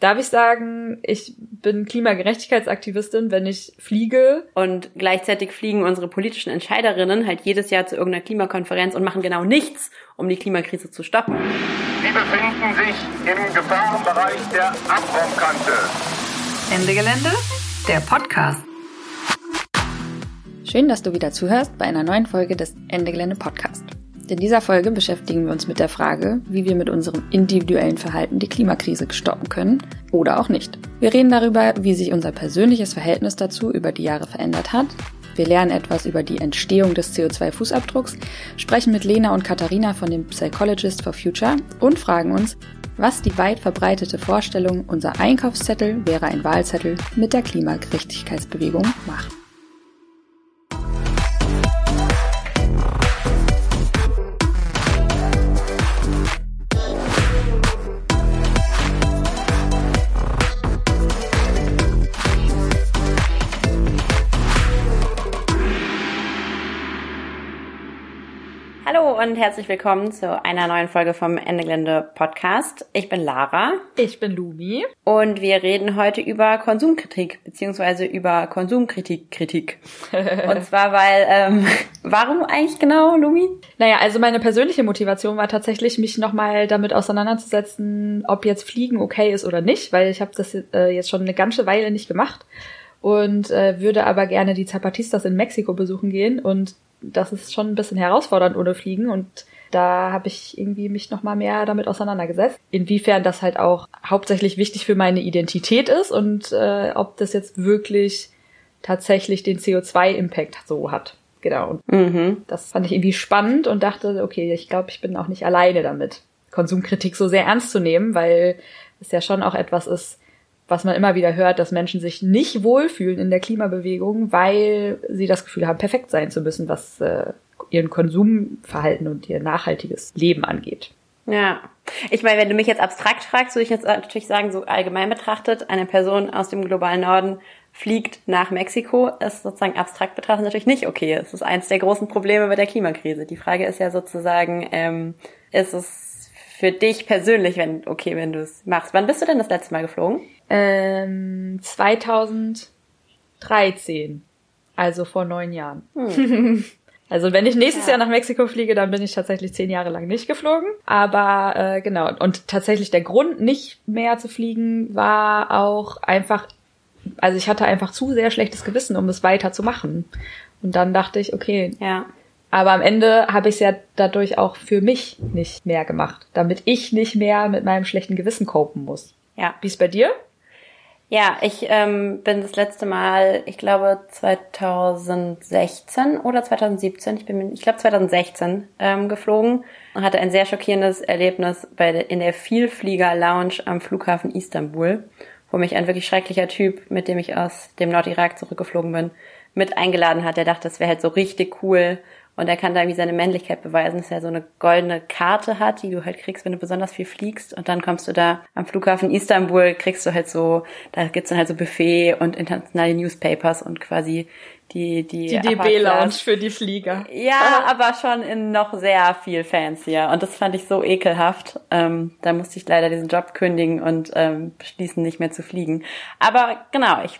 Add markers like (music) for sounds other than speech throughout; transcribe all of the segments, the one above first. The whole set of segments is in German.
darf ich sagen, ich bin Klimagerechtigkeitsaktivistin, wenn ich fliege. Und gleichzeitig fliegen unsere politischen Entscheiderinnen halt jedes Jahr zu irgendeiner Klimakonferenz und machen genau nichts, um die Klimakrise zu stoppen. Sie befinden sich im Gefahrenbereich der Abraumkante. Ende Gelände, der Podcast. Schön, dass du wieder zuhörst bei einer neuen Folge des Ende Gelände Podcast. In dieser Folge beschäftigen wir uns mit der Frage, wie wir mit unserem individuellen Verhalten die Klimakrise stoppen können oder auch nicht. Wir reden darüber, wie sich unser persönliches Verhältnis dazu über die Jahre verändert hat. Wir lernen etwas über die Entstehung des CO2-Fußabdrucks, sprechen mit Lena und Katharina von dem Psychologist for Future und fragen uns, was die weit verbreitete Vorstellung, unser Einkaufszettel wäre ein Wahlzettel mit der Klimagerechtigkeitsbewegung macht. Und herzlich willkommen zu einer neuen Folge vom Ende Gelände Podcast. Ich bin Lara. Ich bin Lumi. Und wir reden heute über Konsumkritik, beziehungsweise über Konsumkritik, Kritik. (laughs) und zwar, weil, ähm, warum eigentlich genau, Lumi? Naja, also meine persönliche Motivation war tatsächlich, mich nochmal damit auseinanderzusetzen, ob jetzt Fliegen okay ist oder nicht, weil ich habe das äh, jetzt schon eine ganze Weile nicht gemacht und äh, würde aber gerne die Zapatistas in Mexiko besuchen gehen und das ist schon ein bisschen herausfordernd ohne Fliegen und da habe ich irgendwie mich noch mal mehr damit auseinandergesetzt, inwiefern das halt auch hauptsächlich wichtig für meine Identität ist und äh, ob das jetzt wirklich tatsächlich den CO2-Impact so hat. Genau. Und mhm. das fand ich irgendwie spannend und dachte, okay, ich glaube, ich bin auch nicht alleine damit, Konsumkritik so sehr ernst zu nehmen, weil es ja schon auch etwas ist, was man immer wieder hört, dass Menschen sich nicht wohlfühlen in der Klimabewegung, weil sie das Gefühl haben, perfekt sein zu müssen, was äh, ihren Konsumverhalten und ihr nachhaltiges Leben angeht. Ja. Ich meine, wenn du mich jetzt abstrakt fragst, würde ich jetzt natürlich sagen, so allgemein betrachtet, eine Person aus dem globalen Norden fliegt nach Mexiko, ist sozusagen abstrakt betrachtet natürlich nicht okay. Es ist eins der großen Probleme mit der Klimakrise. Die Frage ist ja sozusagen, ähm, ist es für dich persönlich, wenn okay, wenn du es machst. Wann bist du denn das letzte Mal geflogen? Ähm, 2013, also vor neun Jahren. Hm. (laughs) Also wenn ich nächstes ja. Jahr nach Mexiko fliege, dann bin ich tatsächlich zehn Jahre lang nicht geflogen. Aber äh, genau, und tatsächlich der Grund, nicht mehr zu fliegen, war auch einfach, also ich hatte einfach zu sehr schlechtes Gewissen, um es weiter zu machen. Und dann dachte ich, okay, ja. Aber am Ende habe ich es ja dadurch auch für mich nicht mehr gemacht, damit ich nicht mehr mit meinem schlechten Gewissen copen muss. Ja. Wie ist bei dir? Ja, ich ähm, bin das letzte Mal, ich glaube 2016 oder 2017, ich bin, ich glaube 2016 ähm, geflogen und hatte ein sehr schockierendes Erlebnis bei der, in der Vielflieger Lounge am Flughafen Istanbul, wo mich ein wirklich schrecklicher Typ, mit dem ich aus dem Nordirak zurückgeflogen bin, mit eingeladen hat. Der dachte, das wäre halt so richtig cool, und er kann da irgendwie seine Männlichkeit beweisen, dass er so eine goldene Karte hat, die du halt kriegst, wenn du besonders viel fliegst. Und dann kommst du da am Flughafen Istanbul, kriegst du halt so, da gibt's dann halt so Buffet und internationale Newspapers und quasi die die, die DB-Lounge für die Flieger. Ja, aber schon in noch sehr viel fancier. Und das fand ich so ekelhaft. Ähm, da musste ich leider diesen Job kündigen und ähm, beschließen, nicht mehr zu fliegen. Aber genau, ich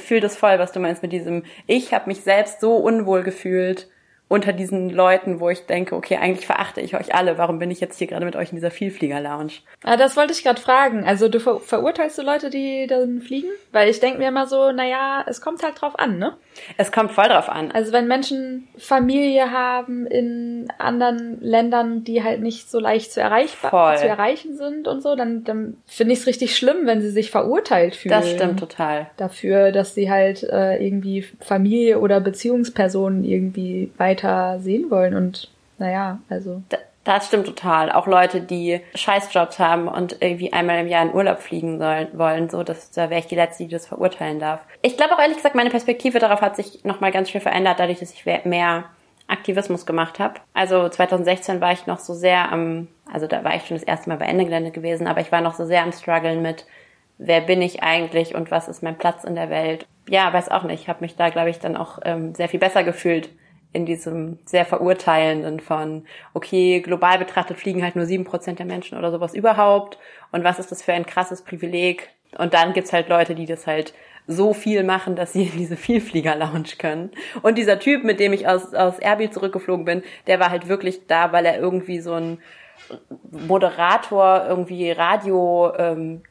fühle das voll, was du meinst mit diesem, ich habe mich selbst so unwohl gefühlt unter diesen Leuten, wo ich denke, okay, eigentlich verachte ich euch alle. Warum bin ich jetzt hier gerade mit euch in dieser Vielflieger-Lounge? Ah, das wollte ich gerade fragen. Also du ver verurteilst du Leute, die dann fliegen? Weil ich denke mir immer so, naja, es kommt halt drauf an, ne? Es kommt voll drauf an. Also wenn Menschen Familie haben in anderen Ländern, die halt nicht so leicht zu, erreichbar, zu erreichen sind und so, dann, dann finde ich es richtig schlimm, wenn sie sich verurteilt fühlen. Das stimmt total. Dafür, dass sie halt äh, irgendwie Familie oder Beziehungspersonen irgendwie weiter weiter sehen wollen und naja, also. Das stimmt total. Auch Leute, die Scheißjobs haben und irgendwie einmal im Jahr in Urlaub fliegen sollen, wollen, so, dass, da wäre ich die Letzte, die das verurteilen darf. Ich glaube auch ehrlich gesagt, meine Perspektive darauf hat sich nochmal ganz schön verändert, dadurch, dass ich mehr Aktivismus gemacht habe. Also 2016 war ich noch so sehr am, also da war ich schon das erste Mal bei Ende Gelände gewesen, aber ich war noch so sehr am struggeln mit, wer bin ich eigentlich und was ist mein Platz in der Welt. Ja, weiß auch nicht. Ich habe mich da, glaube ich, dann auch ähm, sehr viel besser gefühlt in diesem sehr verurteilenden von, okay, global betrachtet fliegen halt nur sieben Prozent der Menschen oder sowas überhaupt. Und was ist das für ein krasses Privileg? Und dann gibt's halt Leute, die das halt so viel machen, dass sie in diese Vielflieger-Lounge können. Und dieser Typ, mit dem ich aus, aus Erbil zurückgeflogen bin, der war halt wirklich da, weil er irgendwie so ein Moderator, irgendwie Radio, ähm,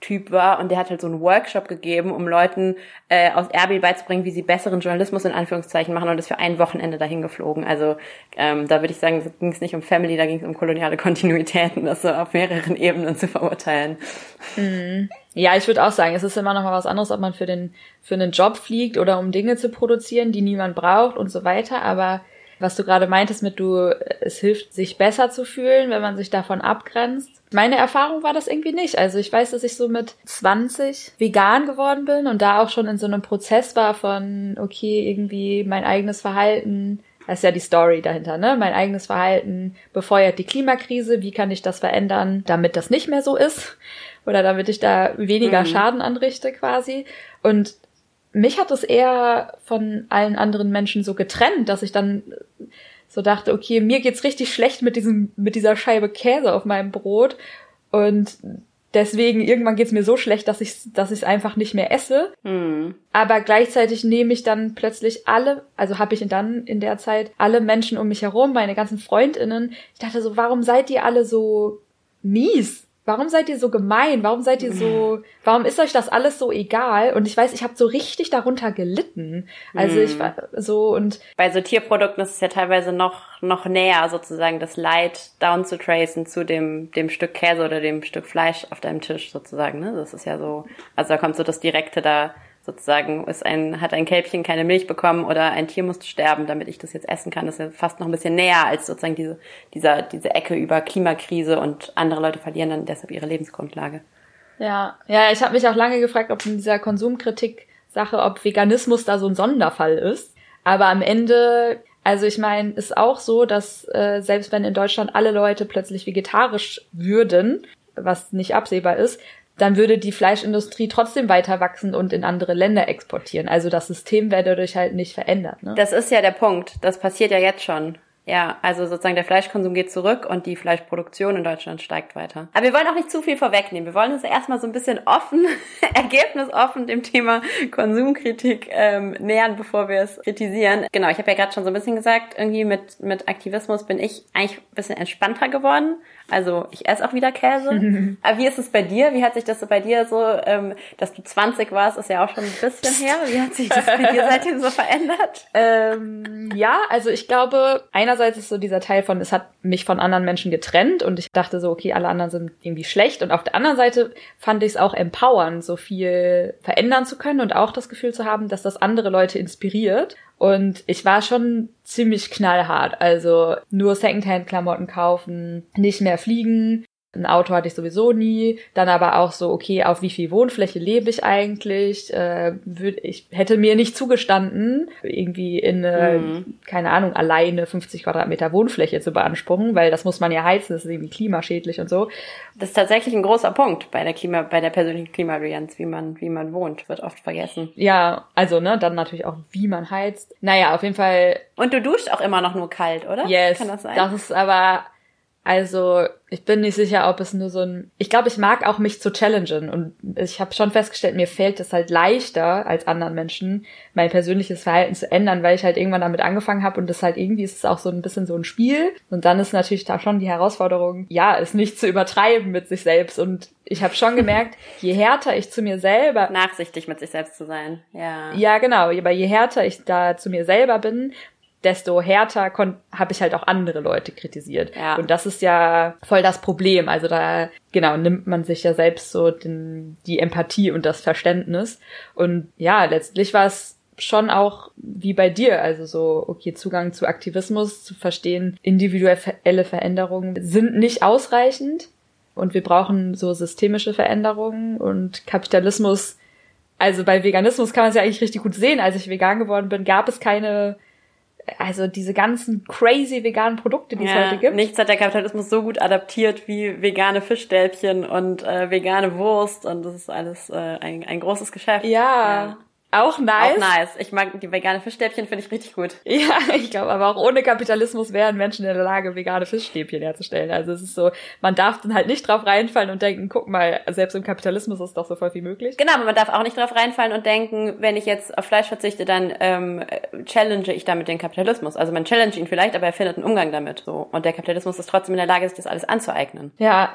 Typ war und der hat halt so einen Workshop gegeben, um Leuten äh, aus Erbil beizubringen, wie sie besseren Journalismus in Anführungszeichen machen und ist für ein Wochenende dahin geflogen. Also ähm, da würde ich sagen, da ging es nicht um Family, da ging es um koloniale Kontinuitäten, das so auf mehreren Ebenen zu verurteilen. Mhm. Ja, ich würde auch sagen, es ist immer noch mal was anderes, ob man für den für einen Job fliegt oder um Dinge zu produzieren, die niemand braucht und so weiter. Aber was du gerade meintest mit du, es hilft, sich besser zu fühlen, wenn man sich davon abgrenzt. Meine Erfahrung war das irgendwie nicht. Also ich weiß, dass ich so mit 20 vegan geworden bin und da auch schon in so einem Prozess war von, okay, irgendwie mein eigenes Verhalten, das ist ja die Story dahinter, ne? Mein eigenes Verhalten befeuert die Klimakrise. Wie kann ich das verändern, damit das nicht mehr so ist? Oder damit ich da weniger mhm. Schaden anrichte quasi. Und mich hat es eher von allen anderen Menschen so getrennt, dass ich dann so dachte, okay, mir geht's richtig schlecht mit diesem, mit dieser Scheibe Käse auf meinem Brot und deswegen irgendwann geht's mir so schlecht, dass ich, dass ich es einfach nicht mehr esse. Mhm. Aber gleichzeitig nehme ich dann plötzlich alle, also habe ich dann in der Zeit alle Menschen um mich herum, meine ganzen Freundinnen. Ich dachte so, warum seid ihr alle so mies? Warum seid ihr so gemein? Warum seid ihr so, warum ist euch das alles so egal? Und ich weiß, ich habe so richtig darunter gelitten. Also ich war so und bei so Tierprodukten ist es ja teilweise noch noch näher sozusagen das Leid down zu tracen zu dem dem Stück Käse oder dem Stück Fleisch auf deinem Tisch sozusagen, ne? Das ist ja so, also da kommt so das direkte da sozusagen ist ein, hat ein Kälbchen keine Milch bekommen oder ein Tier musste sterben, damit ich das jetzt essen kann. Das ist ja fast noch ein bisschen näher als sozusagen diese, dieser, diese Ecke über Klimakrise und andere Leute verlieren dann deshalb ihre Lebensgrundlage. Ja, ja, ich habe mich auch lange gefragt, ob in dieser Konsumkritik-Sache, ob Veganismus da so ein Sonderfall ist. Aber am Ende, also ich meine, ist auch so, dass äh, selbst wenn in Deutschland alle Leute plötzlich vegetarisch würden, was nicht absehbar ist, dann würde die Fleischindustrie trotzdem weiter wachsen und in andere Länder exportieren. Also das System wäre dadurch halt nicht verändert. Ne? Das ist ja der Punkt. Das passiert ja jetzt schon. Ja, also sozusagen der Fleischkonsum geht zurück und die Fleischproduktion in Deutschland steigt weiter. Aber wir wollen auch nicht zu viel vorwegnehmen. Wir wollen uns erstmal so ein bisschen offen, (laughs) ergebnisoffen dem Thema Konsumkritik ähm, nähern, bevor wir es kritisieren. Genau, ich habe ja gerade schon so ein bisschen gesagt, irgendwie mit, mit Aktivismus bin ich eigentlich ein bisschen entspannter geworden. Also ich esse auch wieder Käse. (laughs) Aber wie ist es bei dir? Wie hat sich das so bei dir so, ähm, dass du 20 warst, ist ja auch schon ein bisschen her. Wie hat sich das bei dir seitdem so verändert? (laughs) Ähm, ja, also ich glaube, einerseits ist so dieser Teil von, es hat mich von anderen Menschen getrennt und ich dachte so, okay, alle anderen sind irgendwie schlecht. Und auf der anderen Seite fand ich es auch empowernd, so viel verändern zu können und auch das Gefühl zu haben, dass das andere Leute inspiriert. Und ich war schon ziemlich knallhart. Also nur Secondhand-Klamotten kaufen, nicht mehr fliegen, ein Auto hatte ich sowieso nie. Dann aber auch so, okay, auf wie viel Wohnfläche lebe ich eigentlich? Äh, würd, ich hätte mir nicht zugestanden, irgendwie in, eine, mhm. keine Ahnung, alleine 50 Quadratmeter Wohnfläche zu beanspruchen, weil das muss man ja heizen, das ist irgendwie klimaschädlich und so. Das ist tatsächlich ein großer Punkt bei der Klima, bei der persönlichen Klimabilanz, wie man, wie man wohnt, wird oft vergessen. Ja, also, ne, dann natürlich auch, wie man heizt. Naja, auf jeden Fall. Und du duschst auch immer noch nur kalt, oder? Yes. Kann das sein? Das ist aber, also ich bin nicht sicher, ob es nur so ein. Ich glaube, ich mag auch mich zu challengen und ich habe schon festgestellt, mir fällt es halt leichter als anderen Menschen, mein persönliches Verhalten zu ändern, weil ich halt irgendwann damit angefangen habe und das halt irgendwie ist es auch so ein bisschen so ein Spiel und dann ist natürlich da schon die Herausforderung, ja, es nicht zu übertreiben mit sich selbst und ich habe schon gemerkt, (laughs) je härter ich zu mir selber nachsichtig mit sich selbst zu sein, ja. Ja, genau, aber je härter ich da zu mir selber bin, desto härter habe ich halt auch andere Leute kritisiert. Ja. Und das ist ja voll das Problem. Also da, genau, nimmt man sich ja selbst so den, die Empathie und das Verständnis. Und ja, letztlich war es schon auch wie bei dir, also so, okay, Zugang zu Aktivismus, zu verstehen, individuelle Veränderungen sind nicht ausreichend und wir brauchen so systemische Veränderungen und Kapitalismus, also bei Veganismus kann man es ja eigentlich richtig gut sehen. Als ich vegan geworden bin, gab es keine also diese ganzen crazy veganen Produkte, die ja, es heute gibt. Nichts hat der Kapitalismus so gut adaptiert wie vegane Fischstäbchen und äh, vegane Wurst und das ist alles äh, ein, ein großes Geschäft. Ja, ja, Auch nice. Auch nice. Ich mag die vegane Fischstäbchen, finde ich richtig gut. (laughs) Ja, ich glaube, aber auch ohne Kapitalismus wären Menschen in der Lage, vegane Fischstäbchen herzustellen. Also es ist so, man darf dann halt nicht drauf reinfallen und denken, guck mal, selbst im Kapitalismus ist doch so voll wie möglich. Genau, aber man darf auch nicht drauf reinfallen und denken, wenn ich jetzt auf Fleisch verzichte, dann ähm, challenge ich damit den Kapitalismus. Also man challenge ihn vielleicht, aber er findet einen Umgang damit. So. Und der Kapitalismus ist trotzdem in der Lage, sich das alles anzueignen. Ja,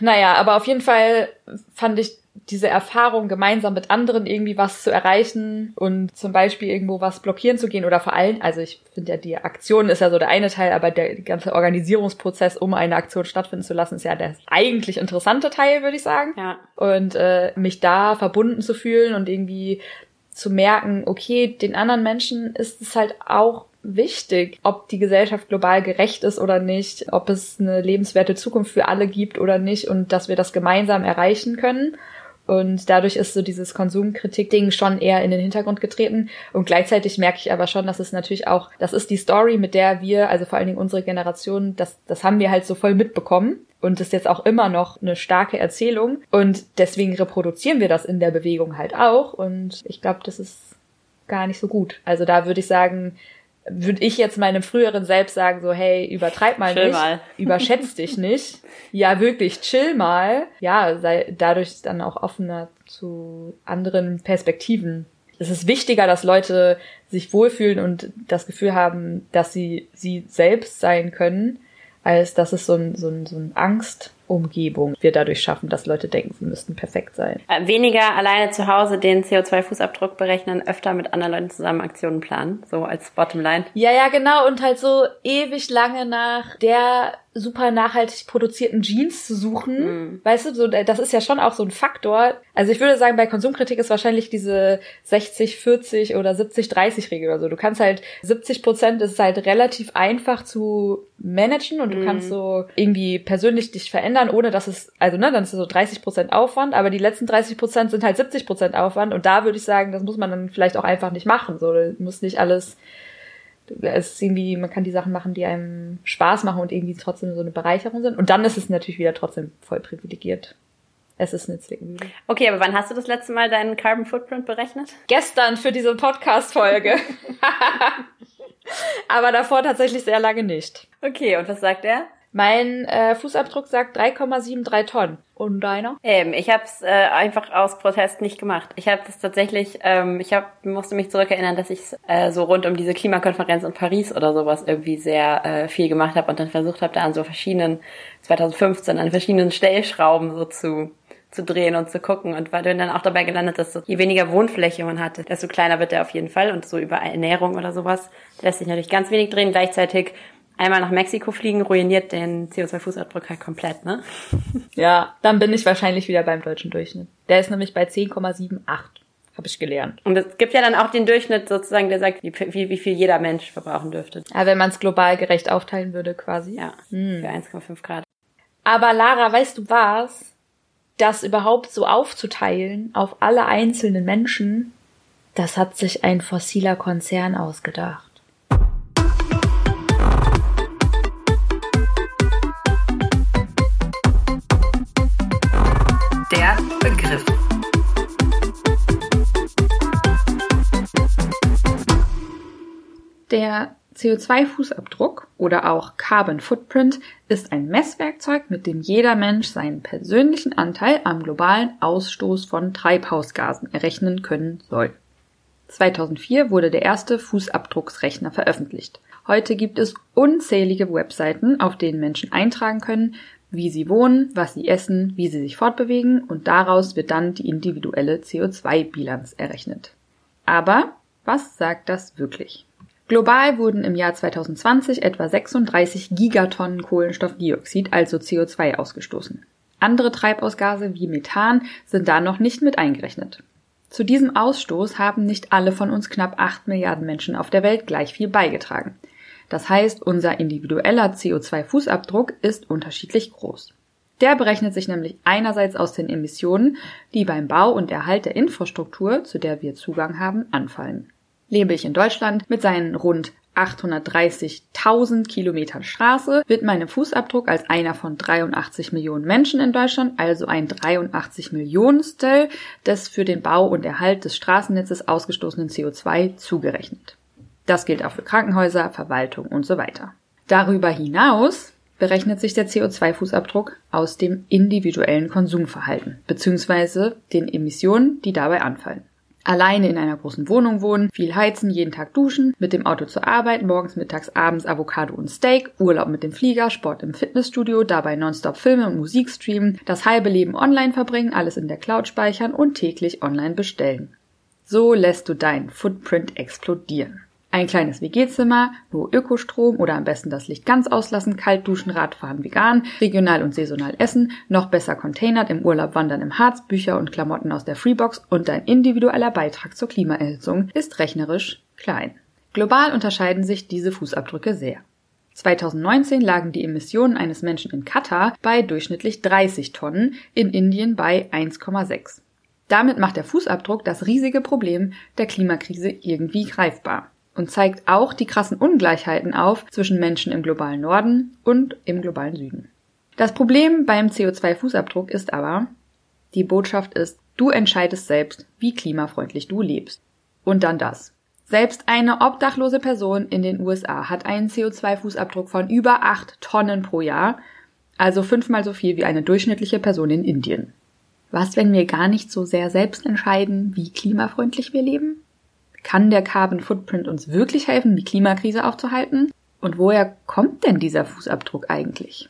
naja, aber auf jeden Fall fand ich diese Erfahrung, gemeinsam mit anderen irgendwie was zu erreichen und zum Beispiel irgendwo was blockieren zu gehen oder vor allem, also ich finde ja, die Aktion ist ja so der eine Teil, aber der ganze Organisierungsprozess, um eine Aktion stattfinden zu lassen, ist ja der eigentlich interessante Teil, würde ich sagen. Ja. Und äh, mich da verbunden zu fühlen und irgendwie zu merken, okay, den anderen Menschen ist es halt auch wichtig, ob die Gesellschaft global gerecht ist oder nicht, ob es eine lebenswerte Zukunft für alle gibt oder nicht und dass wir das gemeinsam erreichen können. Und dadurch ist so dieses Konsumkritik-Ding schon eher in den Hintergrund getreten. Und gleichzeitig merke ich aber schon, dass es natürlich auch, das ist die Story, mit der wir, also vor allen Dingen unsere Generation, das, das haben wir halt so voll mitbekommen. Und ist jetzt auch immer noch eine starke Erzählung. Und deswegen reproduzieren wir das in der Bewegung halt auch. Und ich glaube, das ist gar nicht so gut. Also da würde ich sagen, würde ich jetzt meinem früheren Selbst sagen, so, hey, übertreib mal Chill nicht, mal. (laughs) überschätz dich nicht. Ja, wirklich, chill mal. Ja, sei dadurch dann auch offener zu anderen Perspektiven. Es ist wichtiger, dass Leute sich wohlfühlen und das Gefühl haben, dass sie sie selbst sein können, als dass es so ein, so ein, so ein Angstumgebung wir dadurch schaffen, dass Leute denken, sie müssten perfekt sein. Äh, Weniger alleine zu Hause den CO2-Fußabdruck berechnen, öfter mit anderen Leuten zusammen Aktionen planen. So als Bottomline. Ja, ja, genau. Und halt so ewig lange nach der super nachhaltig produzierten Jeans zu suchen. Weißt du, so, das ist ja schon auch so ein Faktor. Also ich würde sagen, bei Konsumkritik ist wahrscheinlich diese 60, 40 oder 70, 30 Regel oder so. Du kannst halt 70 Prozent ist halt relativ einfach zu managen und du kannst so irgendwie persönlich dich verändern, ohne dass es, also ne, dann ist es so 30 Prozent Aufwand, aber die letzten 30 Prozent sind halt 70 Prozent Aufwand und da würde ich sagen, das muss man dann vielleicht auch einfach nicht machen. So, du musst nicht alles es ist irgendwie, man kann die Sachen machen, die einem Spaß machen und irgendwie trotzdem so eine Bereicherung sind. Und dann ist es natürlich wieder trotzdem voll privilegiert. Es ist eine Zwickmühle. Okay, aber wann hast du das letzte Mal deinen Carbon Footprint berechnet? Gestern für diese Podcast-Folge. (laughs) (laughs) Aber davor tatsächlich sehr lange nicht. Okay, und was sagt er? Mein äh, Fußabdruck sagt 3,73 Tonnen. Und deiner? Ähm, ich habe es äh, einfach aus Protest nicht gemacht. Ich habe das tatsächlich, ähm, ich hab, musste mich zurückerinnern, dass ich äh, so rund um diese Klimakonferenz in Paris oder sowas irgendwie sehr äh, viel gemacht habe und dann versucht habe, da an so verschiedenen, 2015, an verschiedenen Stellschrauben so zu zu drehen und zu gucken und war dann auch dabei gelandet, dass so, je weniger Wohnfläche man hatte, desto kleiner wird der auf jeden Fall und so über Ernährung oder sowas lässt sich natürlich ganz wenig drehen. Gleichzeitig einmal nach Mexiko fliegen ruiniert den CO2-Fußabdruck halt komplett, ne? (laughs) Ja, dann bin ich wahrscheinlich wieder beim deutschen Durchschnitt. Der ist nämlich bei 10,78. Habe ich gelernt. Und es gibt ja dann auch den Durchschnitt sozusagen, der sagt, wie, wie, wie viel jeder Mensch verbrauchen dürfte. Aber wenn man es global gerecht aufteilen würde, quasi. Ja, für 1,5 Grad. Aber Lara, weißt du was? Das überhaupt so aufzuteilen auf alle einzelnen Menschen, das hat sich ein fossiler Konzern ausgedacht. Der CO2-Fußabdruck oder auch Carbon Footprint ist ein Messwerkzeug, mit dem jeder Mensch seinen persönlichen Anteil am globalen Ausstoß von Treibhausgasen errechnen können soll. 2004 wurde der erste Fußabdrucksrechner veröffentlicht. Heute gibt es unzählige Webseiten, auf denen Menschen eintragen können, wie sie wohnen, was sie essen, wie sie sich fortbewegen und daraus wird dann die individuelle CO2-Bilanz errechnet. Aber was sagt das wirklich? Global wurden im Jahr 2020 etwa 36 Gigatonnen Kohlenstoffdioxid, also CO2, ausgestoßen. Andere Treibhausgase wie Methan sind da noch nicht mit eingerechnet. Zu diesem Ausstoß haben nicht alle von uns knapp 8 Milliarden Menschen auf der Welt gleich viel beigetragen. Das heißt, unser individueller CO2-Fußabdruck ist unterschiedlich groß. Der berechnet sich nämlich einerseits aus den Emissionen, die beim Bau und Erhalt der Infrastruktur, zu der wir Zugang haben, anfallen. Lebe ich in Deutschland mit seinen rund 830.000 Kilometern Straße wird mein Fußabdruck als einer von 83 Millionen Menschen in Deutschland, also ein 83 Millionstel des für den Bau und Erhalt des Straßennetzes ausgestoßenen CO2 zugerechnet. Das gilt auch für Krankenhäuser, Verwaltung und so weiter. Darüber hinaus berechnet sich der CO2-Fußabdruck aus dem individuellen Konsumverhalten bzw. den Emissionen, die dabei anfallen. Alleine in einer großen Wohnung wohnen, viel heizen, jeden Tag duschen, mit dem Auto zur Arbeit, morgens, mittags, abends Avocado und Steak, Urlaub mit dem Flieger, Sport im Fitnessstudio, dabei nonstop Filme und Musik streamen, das halbe Leben online verbringen, alles in der Cloud speichern und täglich online bestellen. So lässt du deinen Footprint explodieren. Ein kleines WG-Zimmer, nur Ökostrom oder am besten das Licht ganz auslassen, kalt duschen, Radfahren vegan, regional und saisonal essen, noch besser containert im Urlaub wandern im Harz, Bücher und Klamotten aus der Freebox und dein individueller Beitrag zur Klimaerhitzung ist rechnerisch klein. Global unterscheiden sich diese Fußabdrücke sehr. 2019 lagen die Emissionen eines Menschen in Katar bei durchschnittlich 30 Tonnen, in Indien bei 1,6. Damit macht der Fußabdruck das riesige Problem der Klimakrise irgendwie greifbar und zeigt auch die krassen Ungleichheiten auf zwischen Menschen im globalen Norden und im globalen Süden. Das Problem beim CO2-Fußabdruck ist aber, die Botschaft ist, du entscheidest selbst, wie klimafreundlich du lebst. Und dann das. Selbst eine obdachlose Person in den USA hat einen CO2-Fußabdruck von über acht Tonnen pro Jahr, also fünfmal so viel wie eine durchschnittliche Person in Indien. Was, wenn wir gar nicht so sehr selbst entscheiden, wie klimafreundlich wir leben? Kann der Carbon Footprint uns wirklich helfen, die Klimakrise aufzuhalten? Und woher kommt denn dieser Fußabdruck eigentlich?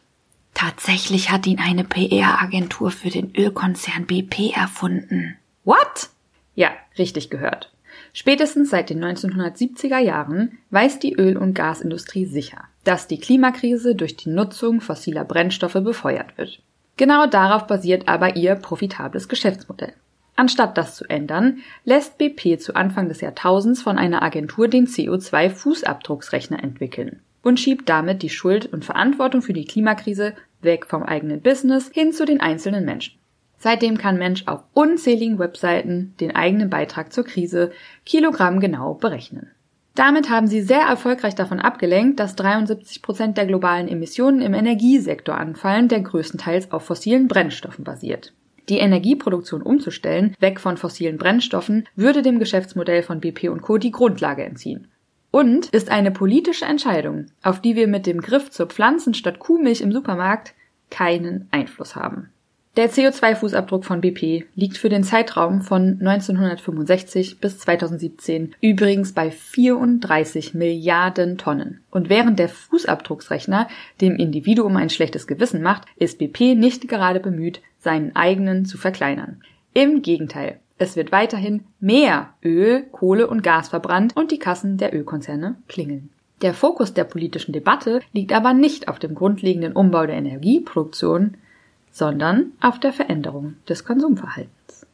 Tatsächlich hat ihn eine PR-Agentur für den Ölkonzern BP erfunden. What? Ja, richtig gehört. Spätestens seit den 1970er Jahren weiß die Öl- und Gasindustrie sicher, dass die Klimakrise durch die Nutzung fossiler Brennstoffe befeuert wird. Genau darauf basiert aber ihr profitables Geschäftsmodell. Anstatt das zu ändern, lässt BP zu Anfang des Jahrtausends von einer Agentur den CO2-Fußabdrucksrechner entwickeln und schiebt damit die Schuld und Verantwortung für die Klimakrise weg vom eigenen Business hin zu den einzelnen Menschen. Seitdem kann Mensch auf unzähligen Webseiten den eigenen Beitrag zur Krise kilogrammgenau berechnen. Damit haben sie sehr erfolgreich davon abgelenkt, dass 73 Prozent der globalen Emissionen im Energiesektor anfallen, der größtenteils auf fossilen Brennstoffen basiert. Die Energieproduktion umzustellen, weg von fossilen Brennstoffen, würde dem Geschäftsmodell von BP und Co. die Grundlage entziehen. Und ist eine politische Entscheidung, auf die wir mit dem Griff zur Pflanzen statt Kuhmilch im Supermarkt keinen Einfluss haben. Der CO2-Fußabdruck von BP liegt für den Zeitraum von 1965 bis 2017 übrigens bei 34 Milliarden Tonnen. Und während der Fußabdrucksrechner dem Individuum ein schlechtes Gewissen macht, ist BP nicht gerade bemüht, seinen eigenen zu verkleinern. Im Gegenteil, es wird weiterhin mehr Öl, Kohle und Gas verbrannt und die Kassen der Ölkonzerne klingeln. Der Fokus der politischen Debatte liegt aber nicht auf dem grundlegenden Umbau der Energieproduktion, sondern auf der Veränderung des Konsumverhaltens.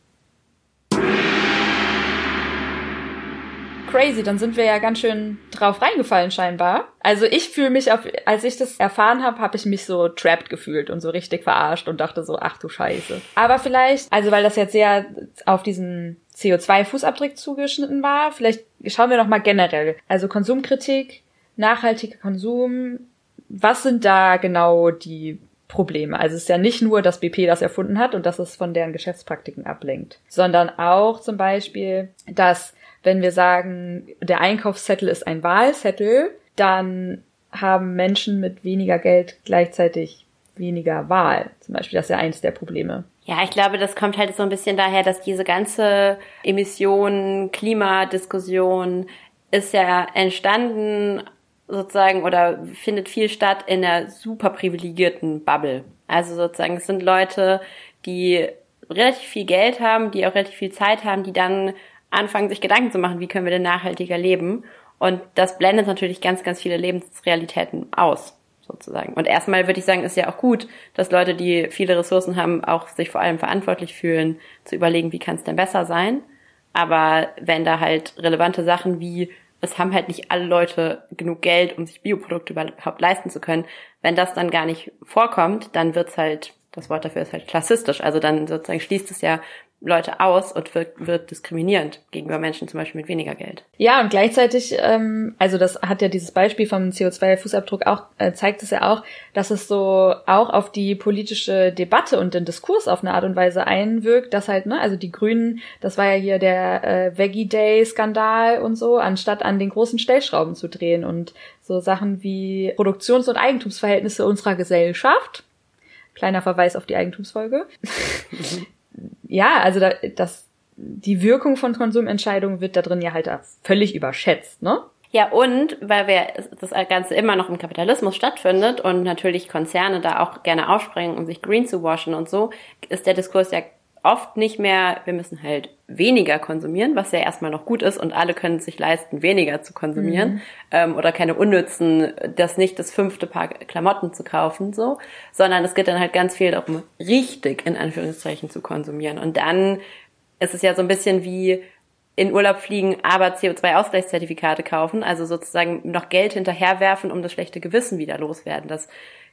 Crazy, dann sind wir ja ganz schön drauf reingefallen scheinbar. Also ich fühle mich auf, als ich das erfahren habe, habe ich mich so trapped gefühlt und so richtig verarscht und dachte so, ach du Scheiße. Aber vielleicht, also weil das jetzt sehr auf diesen CO2-Fußabdruck zugeschnitten war, vielleicht schauen wir noch mal generell. Also Konsumkritik, nachhaltiger Konsum, was sind da genau die Probleme. Also es ist ja nicht nur, dass BP das erfunden hat und dass es von deren Geschäftspraktiken ablenkt, sondern auch zum Beispiel, dass wenn wir sagen, der Einkaufszettel ist ein Wahlzettel, dann haben Menschen mit weniger Geld gleichzeitig weniger Wahl. Zum Beispiel, das ist ja eins der Probleme. Ja, ich glaube, das kommt halt so ein bisschen daher, dass diese ganze Emissionen, Klimadiskussion ist ja entstanden sozusagen oder findet viel statt in der super privilegierten Bubble. Also sozusagen, es sind Leute, die relativ viel Geld haben, die auch relativ viel Zeit haben, die dann anfangen, sich Gedanken zu machen, wie können wir denn nachhaltiger leben. Und das blendet natürlich ganz, ganz viele Lebensrealitäten aus, sozusagen. Und erstmal würde ich sagen, ist ja auch gut, dass Leute, die viele Ressourcen haben, auch sich vor allem verantwortlich fühlen, zu überlegen, wie kann es denn besser sein. Aber wenn da halt relevante Sachen wie es haben halt nicht alle Leute genug Geld, um sich Bioprodukte überhaupt leisten zu können. Wenn das dann gar nicht vorkommt, dann wird's halt, das Wort dafür ist halt klassistisch. Also dann sozusagen schließt es ja Leute aus und wird, wird diskriminierend gegenüber Menschen zum Beispiel mit weniger Geld. Ja, und gleichzeitig, ähm, also das hat ja dieses Beispiel vom CO2-Fußabdruck auch, äh, zeigt es ja auch, dass es so auch auf die politische Debatte und den Diskurs auf eine Art und Weise einwirkt, dass halt, ne, also die Grünen, das war ja hier der äh, Veggie Day-Skandal und so, anstatt an den großen Stellschrauben zu drehen und so Sachen wie Produktions- und Eigentumsverhältnisse unserer Gesellschaft. Kleiner Verweis auf die Eigentumsfolge. (laughs) ja, also da, das, die Wirkung von Konsumentscheidungen wird da drin ja halt völlig überschätzt, ne? Ja, und weil wir das Ganze immer noch im Kapitalismus stattfindet und natürlich Konzerne da auch gerne aufspringen, um sich green zu waschen und so, ist der Diskurs ja oft nicht mehr, wir müssen halt weniger konsumieren, was ja erstmal noch gut ist und alle können sich leisten, weniger zu konsumieren mhm. ähm, oder keine unnützen, das nicht das fünfte Paar Klamotten zu kaufen, so, sondern es geht dann halt ganz viel darum, richtig in Anführungszeichen zu konsumieren. Und dann ist es ja so ein bisschen wie in Urlaub fliegen, aber CO2-Ausgleichszertifikate kaufen, also sozusagen noch Geld hinterherwerfen, um das schlechte Gewissen wieder loswerden. Das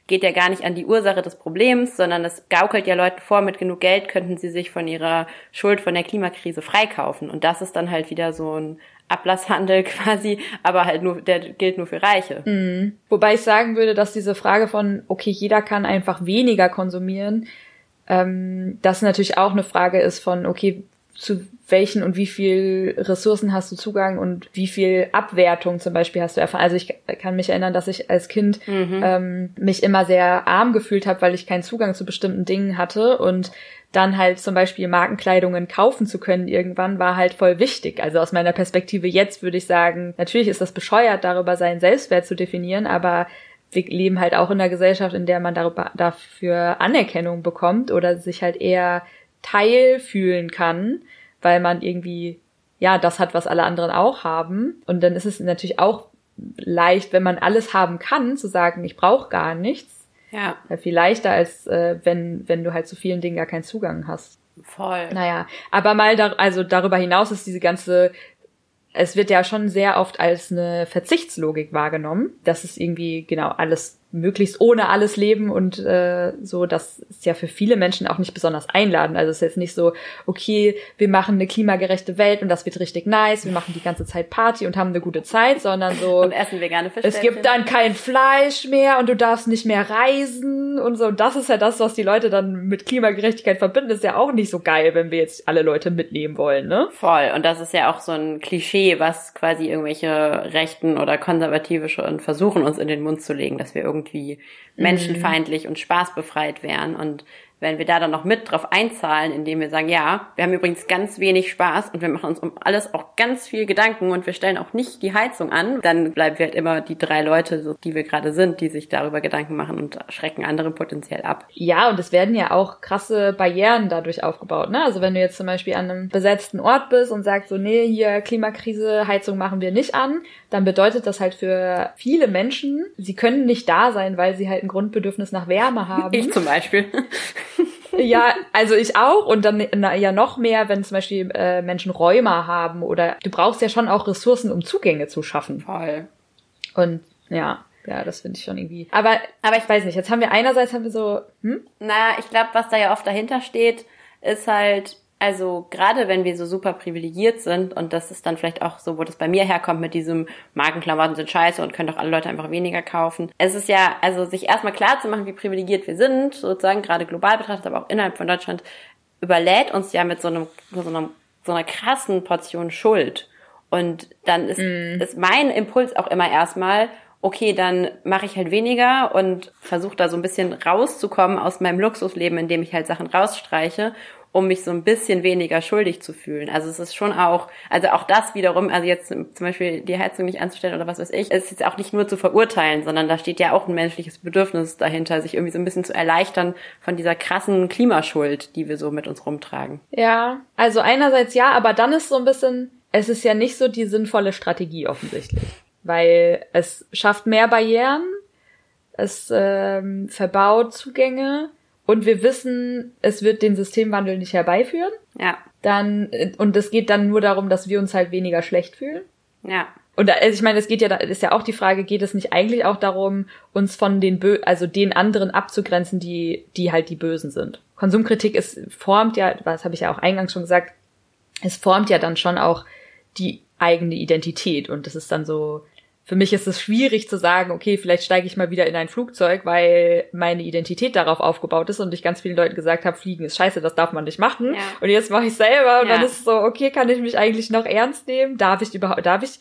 geht ja gar nicht an die Ursache des Problems, sondern es gaukelt ja Leuten vor, mit genug Geld könnten sie sich von ihrer Schuld von der Klimakrise freikaufen. Und das ist dann halt wieder so ein Ablasshandel (laughs) quasi, aber halt nur, der gilt nur für Reiche. Mhm. Wobei ich sagen würde, dass diese Frage von, okay, jeder kann einfach weniger konsumieren, ähm, das natürlich auch eine Frage ist von, okay, zu welchen und wie viel Ressourcen hast du Zugang und wie viel Abwertung zum Beispiel hast du erfahren. Also ich kann mich erinnern, dass ich als Kind mhm. ähm, mich immer sehr arm gefühlt habe, weil ich keinen Zugang zu bestimmten Dingen hatte und dann halt zum Beispiel Markenkleidungen kaufen zu können irgendwann war halt voll wichtig. Also aus meiner Perspektive jetzt würde ich sagen, natürlich ist das bescheuert, darüber seinen Selbstwert zu definieren, aber wir leben halt auch in einer Gesellschaft, in der man darüber, dafür Anerkennung bekommt oder sich halt eher Teil fühlen kann, weil man irgendwie, ja, das hat, was alle anderen auch haben. Und dann ist es natürlich auch leicht, wenn man alles haben kann, zu sagen, ich brauche gar nichts. Ja. Viel leichter, als äh, wenn, wenn du halt zu vielen Dingen gar keinen Zugang hast. Voll. Naja, aber mal da, also darüber hinaus ist diese ganze es wird ja schon sehr oft als eine Verzichtslogik wahrgenommen. Das ist irgendwie genau alles möglichst ohne alles leben und äh, so, das ist ja für viele Menschen auch nicht besonders einladend. Also es ist jetzt nicht so, okay, wir machen eine klimagerechte Welt und das wird richtig nice, wir machen die ganze Zeit Party und haben eine gute Zeit, sondern so und essen vegane Es gibt dann kein Fleisch mehr und du darfst nicht mehr reisen und so. Und das ist ja das, was die Leute dann mit Klimagerechtigkeit verbinden. Ist ja auch nicht so geil, wenn wir jetzt alle Leute mitnehmen wollen, ne? Voll. Und das ist ja auch so ein Klischee, was quasi irgendwelche Rechten oder Konservative schon versuchen, uns in den Mund zu legen, dass wir irgendwie irgendwie menschenfeindlich mhm. und spaßbefreit wären. Und wenn wir da dann noch mit drauf einzahlen, indem wir sagen, ja, wir haben übrigens ganz wenig Spaß und wir machen uns um alles auch ganz viel Gedanken und wir stellen auch nicht die Heizung an, dann bleiben wir halt immer die drei Leute, so, die wir gerade sind, die sich darüber Gedanken machen und schrecken andere potenziell ab. Ja, und es werden ja auch krasse Barrieren dadurch aufgebaut. Ne? Also wenn du jetzt zum Beispiel an einem besetzten Ort bist und sagst so, nee, hier Klimakrise, Heizung machen wir nicht an, dann bedeutet das halt für viele Menschen, sie können nicht da sein, weil sie halt ein Grundbedürfnis nach Wärme haben. Ich zum Beispiel. (laughs) ja, also ich auch und dann na, ja noch mehr, wenn zum Beispiel äh, Menschen Räume haben oder du brauchst ja schon auch Ressourcen, um Zugänge zu schaffen. Voll. Und ja, ja, das finde ich schon irgendwie. Aber, aber ich weiß nicht, jetzt haben wir einerseits haben wir so, hm? Naja, ich glaube, was da ja oft dahinter steht, ist halt, also gerade wenn wir so super privilegiert sind und das ist dann vielleicht auch so, wo das bei mir herkommt mit diesem Markenklamotten sind scheiße und können doch alle Leute einfach weniger kaufen. Es ist ja, also sich erstmal klar zu machen, wie privilegiert wir sind, sozusagen gerade global betrachtet, aber auch innerhalb von Deutschland, überlädt uns ja mit so einem, so einem, so einer krassen Portion Schuld. Und dann ist, mm. ist mein Impuls auch immer erstmal, okay, dann mache ich halt weniger und versuche da so ein bisschen rauszukommen aus meinem Luxusleben, indem ich halt Sachen rausstreiche um mich so ein bisschen weniger schuldig zu fühlen. Also es ist schon auch, also auch das wiederum, also jetzt zum Beispiel die Heizung nicht anzustellen oder was weiß ich, ist jetzt auch nicht nur zu verurteilen, sondern da steht ja auch ein menschliches Bedürfnis dahinter, sich irgendwie so ein bisschen zu erleichtern von dieser krassen Klimaschuld, die wir so mit uns rumtragen. Ja, also einerseits ja, aber dann ist so ein bisschen, es ist ja nicht so die sinnvolle Strategie offensichtlich, weil es schafft mehr Barrieren, es ähm, verbaut Zugänge, und wir wissen, es wird den Systemwandel nicht herbeiführen, ja. dann, und es geht dann nur darum, dass wir uns halt weniger schlecht fühlen. Ja. Und also ich meine, es geht ja, ist ja auch die Frage, geht es nicht eigentlich auch darum, uns von den Bö also den anderen abzugrenzen, die, die halt die Bösen sind? Konsumkritik ist, formt ja, das habe ich ja auch eingangs schon gesagt, es formt ja dann schon auch die eigene Identität. Und das ist dann so, für mich ist es schwierig zu sagen, okay, vielleicht steige ich mal wieder in ein Flugzeug, weil meine Identität darauf aufgebaut ist und ich ganz vielen Leuten gesagt habe, Fliegen ist scheiße, das darf man nicht machen. Ja. Und jetzt mache ich selber und Ja. dann ist es so, okay, kann ich mich eigentlich noch ernst nehmen? Darf ich überhaupt, darf ich,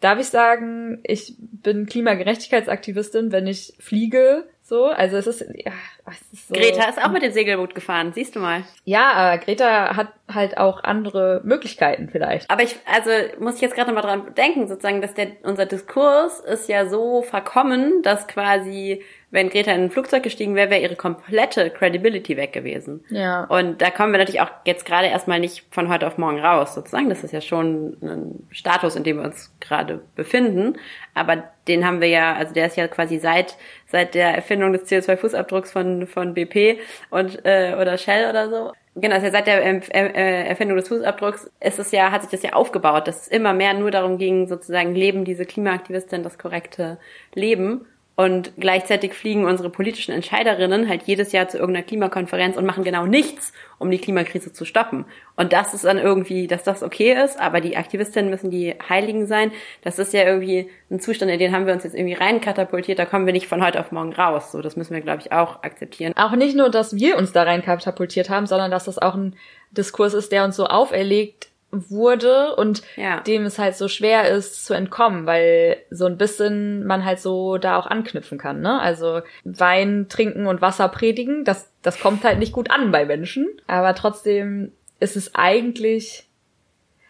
darf ich sagen, ich bin Klimagerechtigkeitsaktivistin, wenn ich fliege? So, also es ist, ja, es ist so. Greta ist auch mit dem Segelboot gefahren, siehst du mal. Ja, aber Greta hat halt auch andere Möglichkeiten vielleicht. Aber ich, also muss ich jetzt gerade mal dran denken, sozusagen, dass der unser Diskurs ist ja so verkommen, dass quasi, wenn Greta in ein Flugzeug gestiegen wäre, wäre ihre komplette Credibility weg gewesen. Ja. Und da kommen wir natürlich auch jetzt gerade erstmal nicht von heute auf morgen raus, sozusagen. Das ist ja schon ein Status, in dem wir uns gerade befinden. Aber den haben wir ja, also der ist ja quasi seit seit der Erfindung des CO2-Fußabdrucks von von BP und äh, oder Shell oder so. Genau, also seit der äh, Erfindung des Fußabdrucks ist es ja, hat sich das ja aufgebaut, dass es immer mehr nur darum ging, sozusagen leben diese Klimaaktivistin das korrekte Leben. Und gleichzeitig fliegen unsere politischen Entscheiderinnen halt jedes Jahr zu irgendeiner Klimakonferenz und machen genau nichts, um die Klimakrise zu stoppen. Und das ist dann irgendwie, dass das okay ist, aber die Aktivistinnen müssen die Heiligen sein. Das ist ja irgendwie ein Zustand, in den haben wir uns jetzt irgendwie reinkatapultiert, da kommen wir nicht von heute auf morgen raus. So, das müssen wir, glaube ich, auch akzeptieren. Auch nicht nur, dass wir uns da rein katapultiert haben, sondern dass das auch ein Diskurs ist, der uns so auferlegt wurde und Ja. dem es halt so schwer ist zu entkommen, weil so ein bisschen man halt so da auch anknüpfen kann, ne? Also Wein trinken und Wasser predigen, das das kommt halt nicht gut an bei Menschen, aber trotzdem ist es eigentlich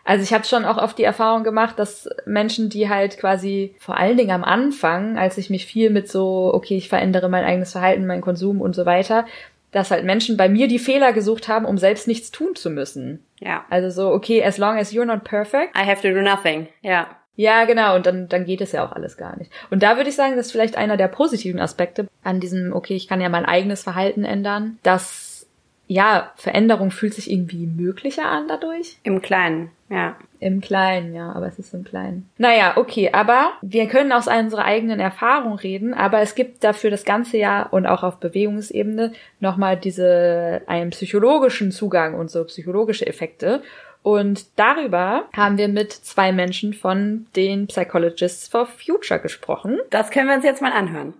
also ich habe schon auch oft die Erfahrung gemacht, dass Menschen, die halt quasi vor allen Dingen am Anfang, als ich mich viel mit so, okay, ich verändere mein eigenes Verhalten, meinen Konsum und so weiter, dass halt Menschen bei mir die Fehler gesucht haben, um selbst nichts tun zu müssen. Ja. Also so, okay, as long as you're not perfect. I have to do nothing. Ja. Ja, genau, und dann, dann geht es ja auch alles gar nicht. Und da würde ich sagen, das ist vielleicht einer der positiven Aspekte an diesem, okay, ich kann ja mein eigenes Verhalten ändern, dass, ja, Veränderung fühlt sich irgendwie möglicher an dadurch. Im Kleinen. Ja. Im Kleinen, ja, aber es ist im Kleinen. Naja, okay, aber wir können aus unserer eigenen Erfahrung reden, aber es gibt dafür das ganze Jahr und auch auf Bewegungsebene nochmal diese, einen psychologischen Zugang und so psychologische Effekte. Und darüber haben wir mit zwei Menschen von den Psychologists for Future gesprochen. Das können wir uns jetzt mal anhören.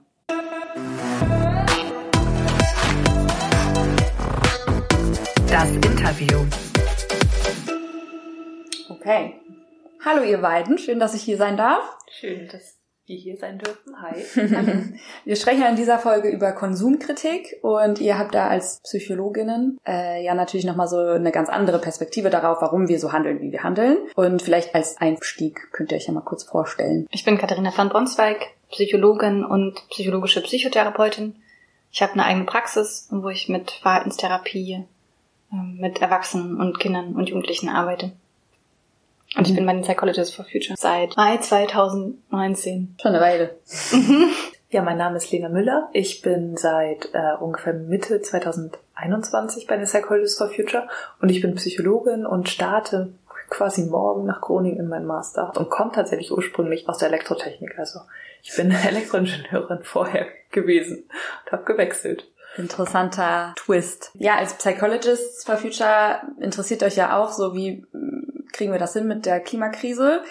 Das Interview. Okay. Hallo ihr beiden, schön, dass ich hier sein darf. Schön, dass wir hier sein dürfen. Hi. (laughs) Wir sprechen in dieser Folge über Konsumkritik und ihr habt da als Psychologinnen äh, ja natürlich nochmal so eine ganz andere Perspektive darauf, warum wir so handeln, wie wir handeln. Und vielleicht als Einstieg könnt ihr euch ja mal kurz vorstellen. Ich bin Katharina van Bronswijk, Psychologin und psychologische Psychotherapeutin. Ich habe eine eigene Praxis, wo ich mit Verhaltenstherapie ähm, mit Erwachsenen und Kindern und Jugendlichen arbeite. Und ich bin bei den Psychologists for Future seit Mai 2019. Schon eine Weile. Ja, mein Name ist Lena Müller. Ich bin seit äh, ungefähr Mitte 2021 bei den Psychologists for Future und ich bin Psychologin und starte quasi morgen nach Groningen in meinen Master und komme tatsächlich ursprünglich aus der Elektrotechnik. Also ich bin (laughs) Elektroingenieurin vorher gewesen und habe gewechselt. Interessanter Twist. Ja, als Psychologists for Future interessiert euch ja auch so, wie kriegen wir das hin mit der Klimakrise?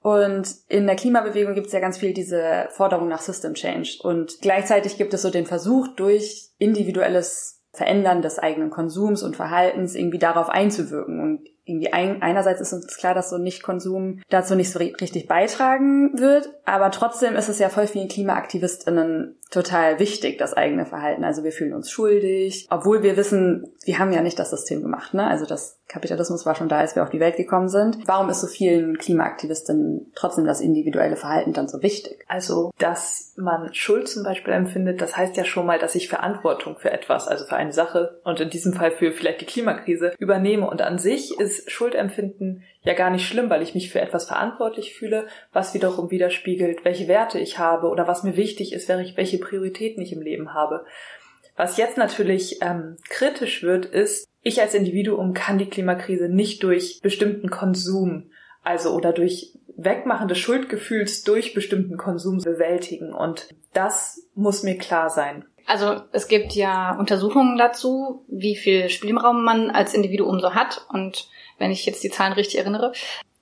Und in der Klimabewegung gibt es ja ganz viel diese Forderung nach System Change. Und gleichzeitig gibt es so den Versuch, durch individuelles Verändern des eigenen Konsums und Verhaltens irgendwie darauf einzuwirken. Und irgendwie ein, einerseits ist uns klar, dass so Nicht-Konsum dazu nicht so ri- richtig beitragen wird, aber trotzdem ist es ja voll vielen KlimaaktivistInnen total wichtig, das eigene Verhalten. Also wir fühlen uns schuldig, obwohl wir wissen, wir haben ja nicht das System gemacht, ne? Also das Kapitalismus war schon da, als wir auf die Welt gekommen sind. Warum ist so vielen KlimaaktivistInnen trotzdem das individuelle Verhalten dann so wichtig? Also, dass man Schuld zum Beispiel empfindet, das heißt ja schon mal, dass ich Verantwortung für etwas, also für eine Sache und in diesem Fall für vielleicht die Klimakrise übernehme. Und an sich ist Schuldempfinden ja gar nicht schlimm, weil ich mich für etwas verantwortlich fühle, was wiederum widerspiegelt, welche Werte ich habe oder was mir wichtig ist, welche Prioritäten ich im Leben habe. Was jetzt natürlich ähm, kritisch wird, ist, ich als Individuum kann die Klimakrise nicht durch bestimmten Konsum also oder durch Wegmachen des Schuldgefühls durch bestimmten Konsum bewältigen. Und das muss mir klar sein. Also es gibt ja Untersuchungen dazu, wie viel Spielraum man als Individuum so hat. Und wenn ich jetzt die Zahlen richtig erinnere,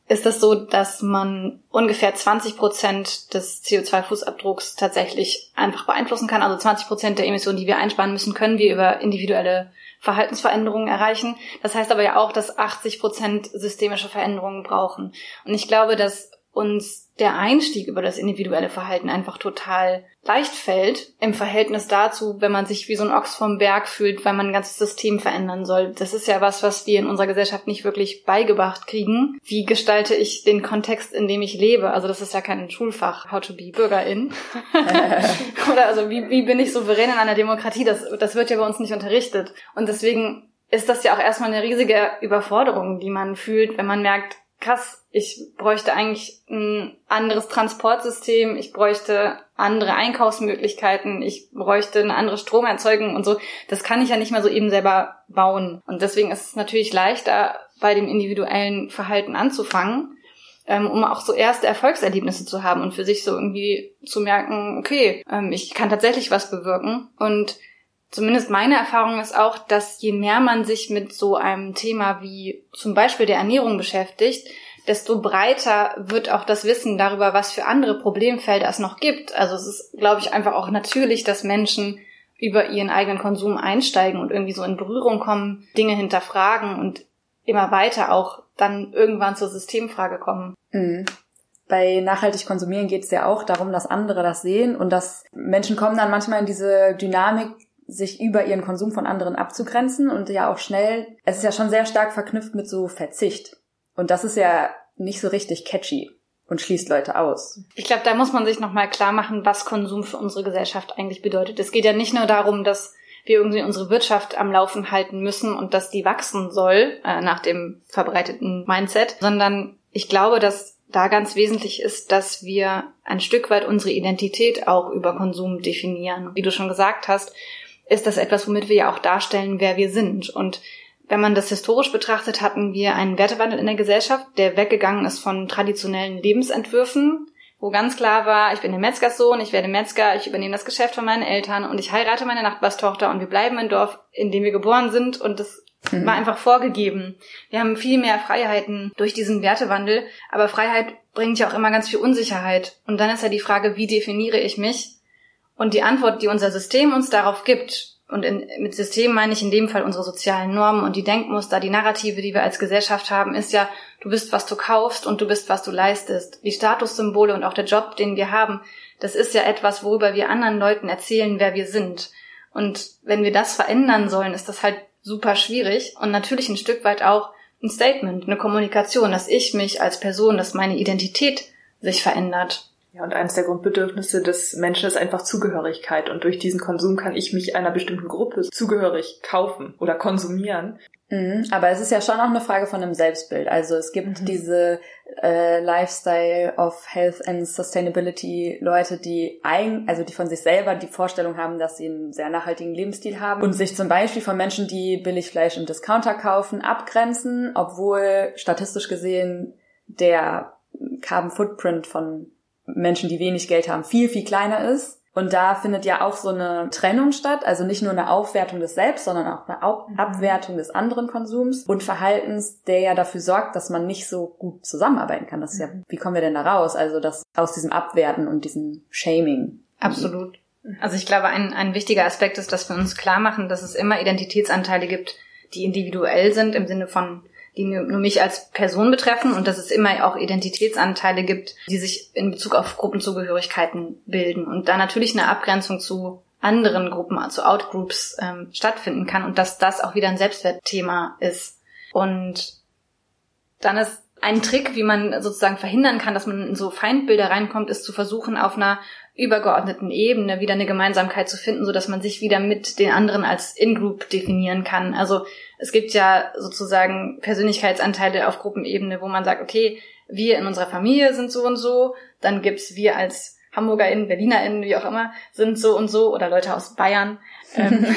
ist es so, dass man ungefähr 20 Prozent des CO2-Fußabdrucks tatsächlich einfach beeinflussen kann. Also 20 Prozent der Emissionen, die wir einsparen müssen, können wir über individuelle Verhaltensveränderungen erreichen. Das heißt aber ja auch, dass 80 Prozent systemische Veränderungen brauchen. Und ich glaube, dass uns der Einstieg über das individuelle Verhalten einfach total leicht fällt im Verhältnis dazu, wenn man sich wie so ein Ochs vom Berg fühlt, weil man ein ganzes System verändern soll. Das ist ja was, was wir in unserer Gesellschaft nicht wirklich beigebracht kriegen. Wie gestalte ich den Kontext, in dem ich lebe? Also das ist ja kein Schulfach, how to be Bürgerin. (laughs) Oder also wie, wie bin ich souverän in einer Demokratie? Das, das wird ja bei uns nicht unterrichtet. Und deswegen ist das ja auch erstmal eine riesige Überforderung, die man fühlt, wenn man merkt, krass, ich bräuchte eigentlich ein anderes Transportsystem, ich bräuchte andere Einkaufsmöglichkeiten, ich bräuchte eine andere Stromerzeugung und so. Das kann ich ja nicht mehr so eben selber bauen. Und deswegen ist es natürlich leichter, bei dem individuellen Verhalten anzufangen, ähm, um auch so erste Erfolgserlebnisse zu haben und für sich so irgendwie zu merken, okay, ähm, ich kann tatsächlich was bewirken. Und zumindest meine Erfahrung ist auch, dass je mehr man sich mit so einem Thema wie zum Beispiel der Ernährung beschäftigt, desto breiter wird auch das Wissen darüber, was für andere Problemfelder es noch gibt. Also es ist, glaube ich, einfach auch natürlich, dass Menschen über ihren eigenen Konsum einsteigen und irgendwie so in Berührung kommen, Dinge hinterfragen und immer weiter auch dann irgendwann zur Systemfrage kommen. Mhm. Bei nachhaltig konsumieren geht es ja auch darum, dass andere das sehen und dass Menschen kommen dann manchmal in diese Dynamik, sich über ihren Konsum von anderen abzugrenzen und ja auch schnell, es ist ja schon sehr stark verknüpft mit so Verzicht. Und das ist ja nicht so richtig catchy und schließt Leute aus. Ich glaube, da muss man sich nochmal klar machen, was Konsum für unsere Gesellschaft eigentlich bedeutet. Es geht ja nicht nur darum, dass wir irgendwie unsere Wirtschaft am Laufen halten müssen und dass die wachsen soll, äh, nach dem verbreiteten Mindset, sondern ich glaube, dass da ganz wesentlich ist, dass wir ein Stück weit unsere Identität auch über Konsum definieren. Wie du schon gesagt hast, ist das etwas, womit wir ja auch darstellen, wer wir sind. Und wenn man das historisch betrachtet, hatten wir einen Wertewandel in der Gesellschaft, der weggegangen ist von traditionellen Lebensentwürfen, wo ganz klar war, ich bin der Metzgerssohn, ich werde Metzger, ich übernehme das Geschäft von meinen Eltern und ich heirate meine Nachbarstochter und wir bleiben im Dorf, in dem wir geboren sind und das mhm. war einfach vorgegeben. Wir haben viel mehr Freiheiten durch diesen Wertewandel, aber Freiheit bringt ja auch immer ganz viel Unsicherheit. Und dann ist ja die Frage, wie definiere ich mich? Und die Antwort, die unser System uns darauf gibt, und in, mit System meine ich in dem Fall unsere sozialen Normen und die Denkmuster, die Narrative, die wir als Gesellschaft haben, ist ja, du bist, was du kaufst und du bist, was du leistest. Die Statussymbole und auch der Job, den wir haben, das ist ja etwas, worüber wir anderen Leuten erzählen, wer wir sind. Und wenn wir das verändern sollen, ist das halt super schwierig und natürlich ein Stück weit auch ein Statement, eine Kommunikation, dass ich mich als Person, dass meine Identität sich verändert. Ja, und eines der Grundbedürfnisse des Menschen ist einfach Zugehörigkeit. Und durch diesen Konsum kann ich mich einer bestimmten Gruppe zugehörig kaufen oder konsumieren. Mhm, aber es ist ja schon auch eine Frage von einem Selbstbild. Also es gibt mhm. diese äh, Lifestyle of Health and Sustainability Leute, die ein, also die von sich selber die Vorstellung haben, dass sie einen sehr nachhaltigen Lebensstil haben und sich zum Beispiel von Menschen, die Billigfleisch im Discounter kaufen, abgrenzen, obwohl statistisch gesehen der Carbon Footprint von Menschen, die wenig Geld haben, viel, viel kleiner ist. Und da findet ja auch so eine Trennung statt, also nicht nur eine Aufwertung des Selbst, sondern auch eine mhm. Abwertung des anderen Konsums und Verhaltens, der ja dafür sorgt, dass man nicht so gut zusammenarbeiten kann. Das ist ja, mhm. wie kommen wir denn da raus? Also das aus diesem Abwerten und diesem Shaming. Absolut. Also ich glaube, ein, ein wichtiger Aspekt ist, dass wir uns klar machen, dass es immer Identitätsanteile gibt, die individuell sind im Sinne von die nur mich als Person betreffen und dass es immer auch Identitätsanteile gibt, die sich in Bezug auf Gruppenzugehörigkeiten bilden und da natürlich eine Abgrenzung zu anderen Gruppen, zu Outgroups ähm, stattfinden kann und dass das auch wieder ein Selbstwertthema ist. Und dann ist ein Trick, wie man sozusagen verhindern kann, dass man in so Feindbilder reinkommt, ist zu versuchen, auf einer übergeordneten Ebene wieder eine Gemeinsamkeit zu finden, so dass man sich wieder mit den anderen als In-Group definieren kann. Also es gibt ja sozusagen Persönlichkeitsanteile auf Gruppenebene, wo man sagt, okay, wir in unserer Familie sind so und so, dann gibt's wir als HamburgerInnen, BerlinerInnen, wie auch immer, sind so und so oder Leute aus Bayern. Ähm, (laughs)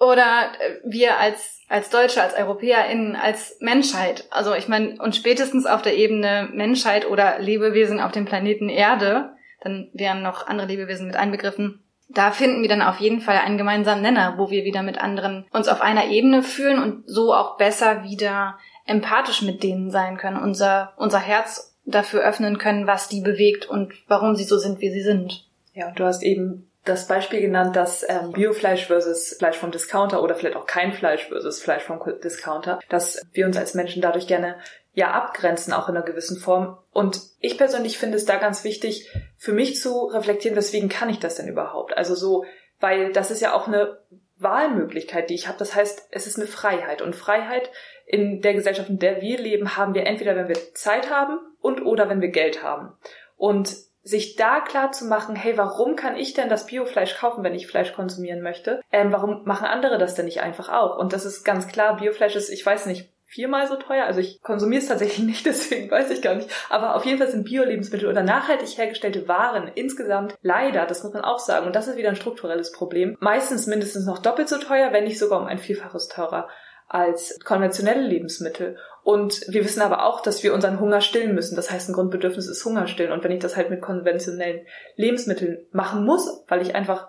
Oder äh, wir als, als Deutsche, als EuropäerInnen, als Menschheit. Also ich meine, und spätestens auf der Ebene Menschheit oder Lebewesen auf dem Planeten Erde, dann wären noch andere Lebewesen mit einbegriffen, da finden wir dann auf jeden Fall einen gemeinsamen Nenner, wo wir wieder mit anderen uns auf einer Ebene fühlen und so auch besser wieder empathisch mit denen sein können, unser, unser Herz dafür öffnen können, was die bewegt und warum sie so sind, wie sie sind. Ja, und du hast eben das Beispiel genannt, dass ähm, Biofleisch versus Fleisch vom Discounter oder vielleicht auch kein Fleisch versus Fleisch vom Discounter, dass wir uns als Menschen dadurch gerne ja abgrenzen, auch in einer gewissen Form. Und ich persönlich finde es da ganz wichtig, für mich zu reflektieren, weswegen kann ich das denn überhaupt? Also so, weil das ist ja auch eine Wahlmöglichkeit, die ich habe. Das heißt, es ist eine Freiheit. Und Freiheit in der Gesellschaft, in der wir leben, haben wir entweder, wenn wir Zeit haben und oder wenn wir Geld haben. Und sich da klar zu machen, hey, warum kann ich denn das Biofleisch kaufen, wenn ich Fleisch konsumieren möchte? Ähm, warum machen andere das denn nicht einfach auch? Und das ist ganz klar, Biofleisch ist, ich weiß nicht, viermal so teuer. Also ich konsumiere es tatsächlich (laughs) nicht, deswegen weiß ich gar nicht. Aber auf jeden Fall sind Bio-Lebensmittel oder nachhaltig hergestellte Waren insgesamt leider, das muss man auch sagen, und das ist wieder ein strukturelles Problem, meistens mindestens noch doppelt so teuer, wenn nicht sogar um ein Vielfaches teurer als konventionelle Lebensmittel. Und wir wissen aber auch, dass wir unseren Hunger stillen müssen. Das heißt, ein Grundbedürfnis ist Hunger stillen. Und wenn ich das halt mit konventionellen Lebensmitteln machen muss, weil ich einfach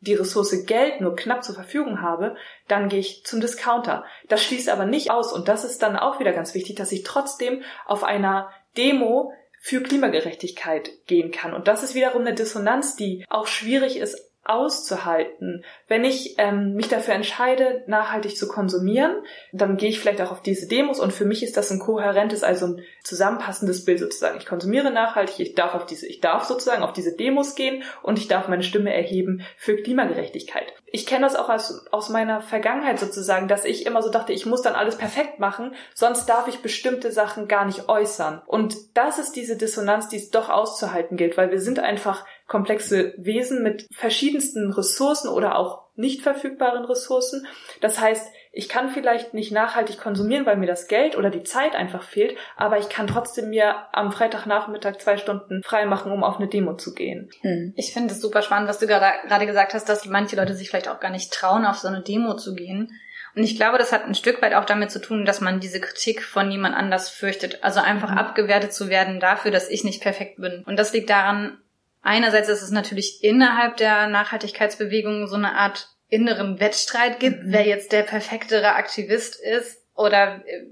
die Ressource Geld nur knapp zur Verfügung habe, dann gehe ich zum Discounter. Das schließt aber nicht aus. Und das ist dann auch wieder ganz wichtig, dass ich trotzdem auf einer Demo für Klimagerechtigkeit gehen kann. Und das ist wiederum eine Dissonanz, die auch schwierig ist auszuhalten. Wenn ich ähm, mich dafür entscheide, nachhaltig zu konsumieren, dann gehe ich vielleicht auch auf diese Demos und für mich ist das ein kohärentes, also ein zusammenpassendes Bild sozusagen. Ich konsumiere nachhaltig, ich darf auf diese, ich darf sozusagen auf diese Demos gehen und ich darf meine Stimme erheben für Klimagerechtigkeit. Ich kenne das auch aus, aus meiner Vergangenheit sozusagen, dass ich immer so dachte, ich muss dann alles perfekt machen, sonst darf ich bestimmte Sachen gar nicht äußern. Und das ist diese Dissonanz, die es doch auszuhalten gilt, weil wir sind einfach komplexe Wesen mit verschiedensten Ressourcen oder auch nicht verfügbaren Ressourcen. Das heißt, ich kann vielleicht nicht nachhaltig konsumieren, weil mir das Geld oder die Zeit einfach fehlt, aber ich kann trotzdem mir am Freitagnachmittag zwei Stunden frei machen, um auf eine Demo zu gehen. Hm. Ich finde es super spannend, was du gerade gesagt hast, dass manche Leute sich vielleicht auch gar nicht trauen, auf so eine Demo zu gehen. Und ich glaube, das hat ein Stück weit auch damit zu tun, dass man diese Kritik von jemand anders fürchtet. Also einfach mhm. abgewertet zu werden dafür, dass ich nicht perfekt bin. Und das liegt daran, einerseits, dass es natürlich innerhalb der Nachhaltigkeitsbewegung so eine Art inneren Wettstreit gibt, mhm. wer jetzt der perfektere Aktivist ist oder äh,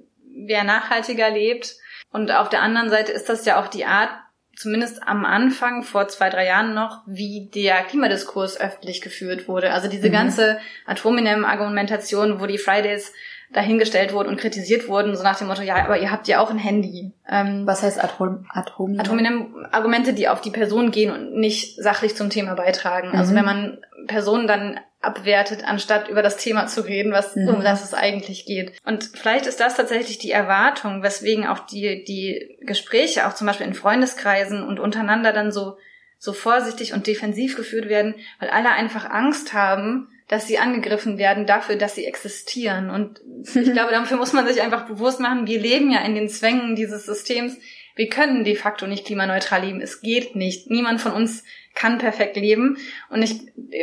wer nachhaltiger lebt. Und auf der anderen Seite ist das ja auch die Art, zumindest am Anfang, vor zwei, drei Jahren noch, wie der Klimadiskurs öffentlich geführt wurde. Also diese mhm. ganze Atominem-Argumentation, wo die Fridays dahingestellt wurden und kritisiert wurden, so nach dem Motto, ja, aber ihr habt ja auch ein Handy. Ähm, Was heißt Atom Atom Argumente, die auf die Person gehen und nicht sachlich zum Thema beitragen. Also mhm. Also wenn man Personen dann abwertet, anstatt über das Thema zu reden, was mhm. um das es eigentlich geht. Und vielleicht ist das tatsächlich die Erwartung, weswegen auch die die Gespräche auch zum Beispiel in Freundeskreisen und untereinander dann so so vorsichtig und defensiv geführt werden, weil alle einfach Angst haben, dass sie angegriffen werden dafür, dass sie existieren. Und ich glaube, dafür muss man sich einfach bewusst machen, wir leben ja in den Zwängen dieses Systems. Wir können de facto nicht klimaneutral leben. Es geht nicht. Niemand von uns kann perfekt leben. Und ich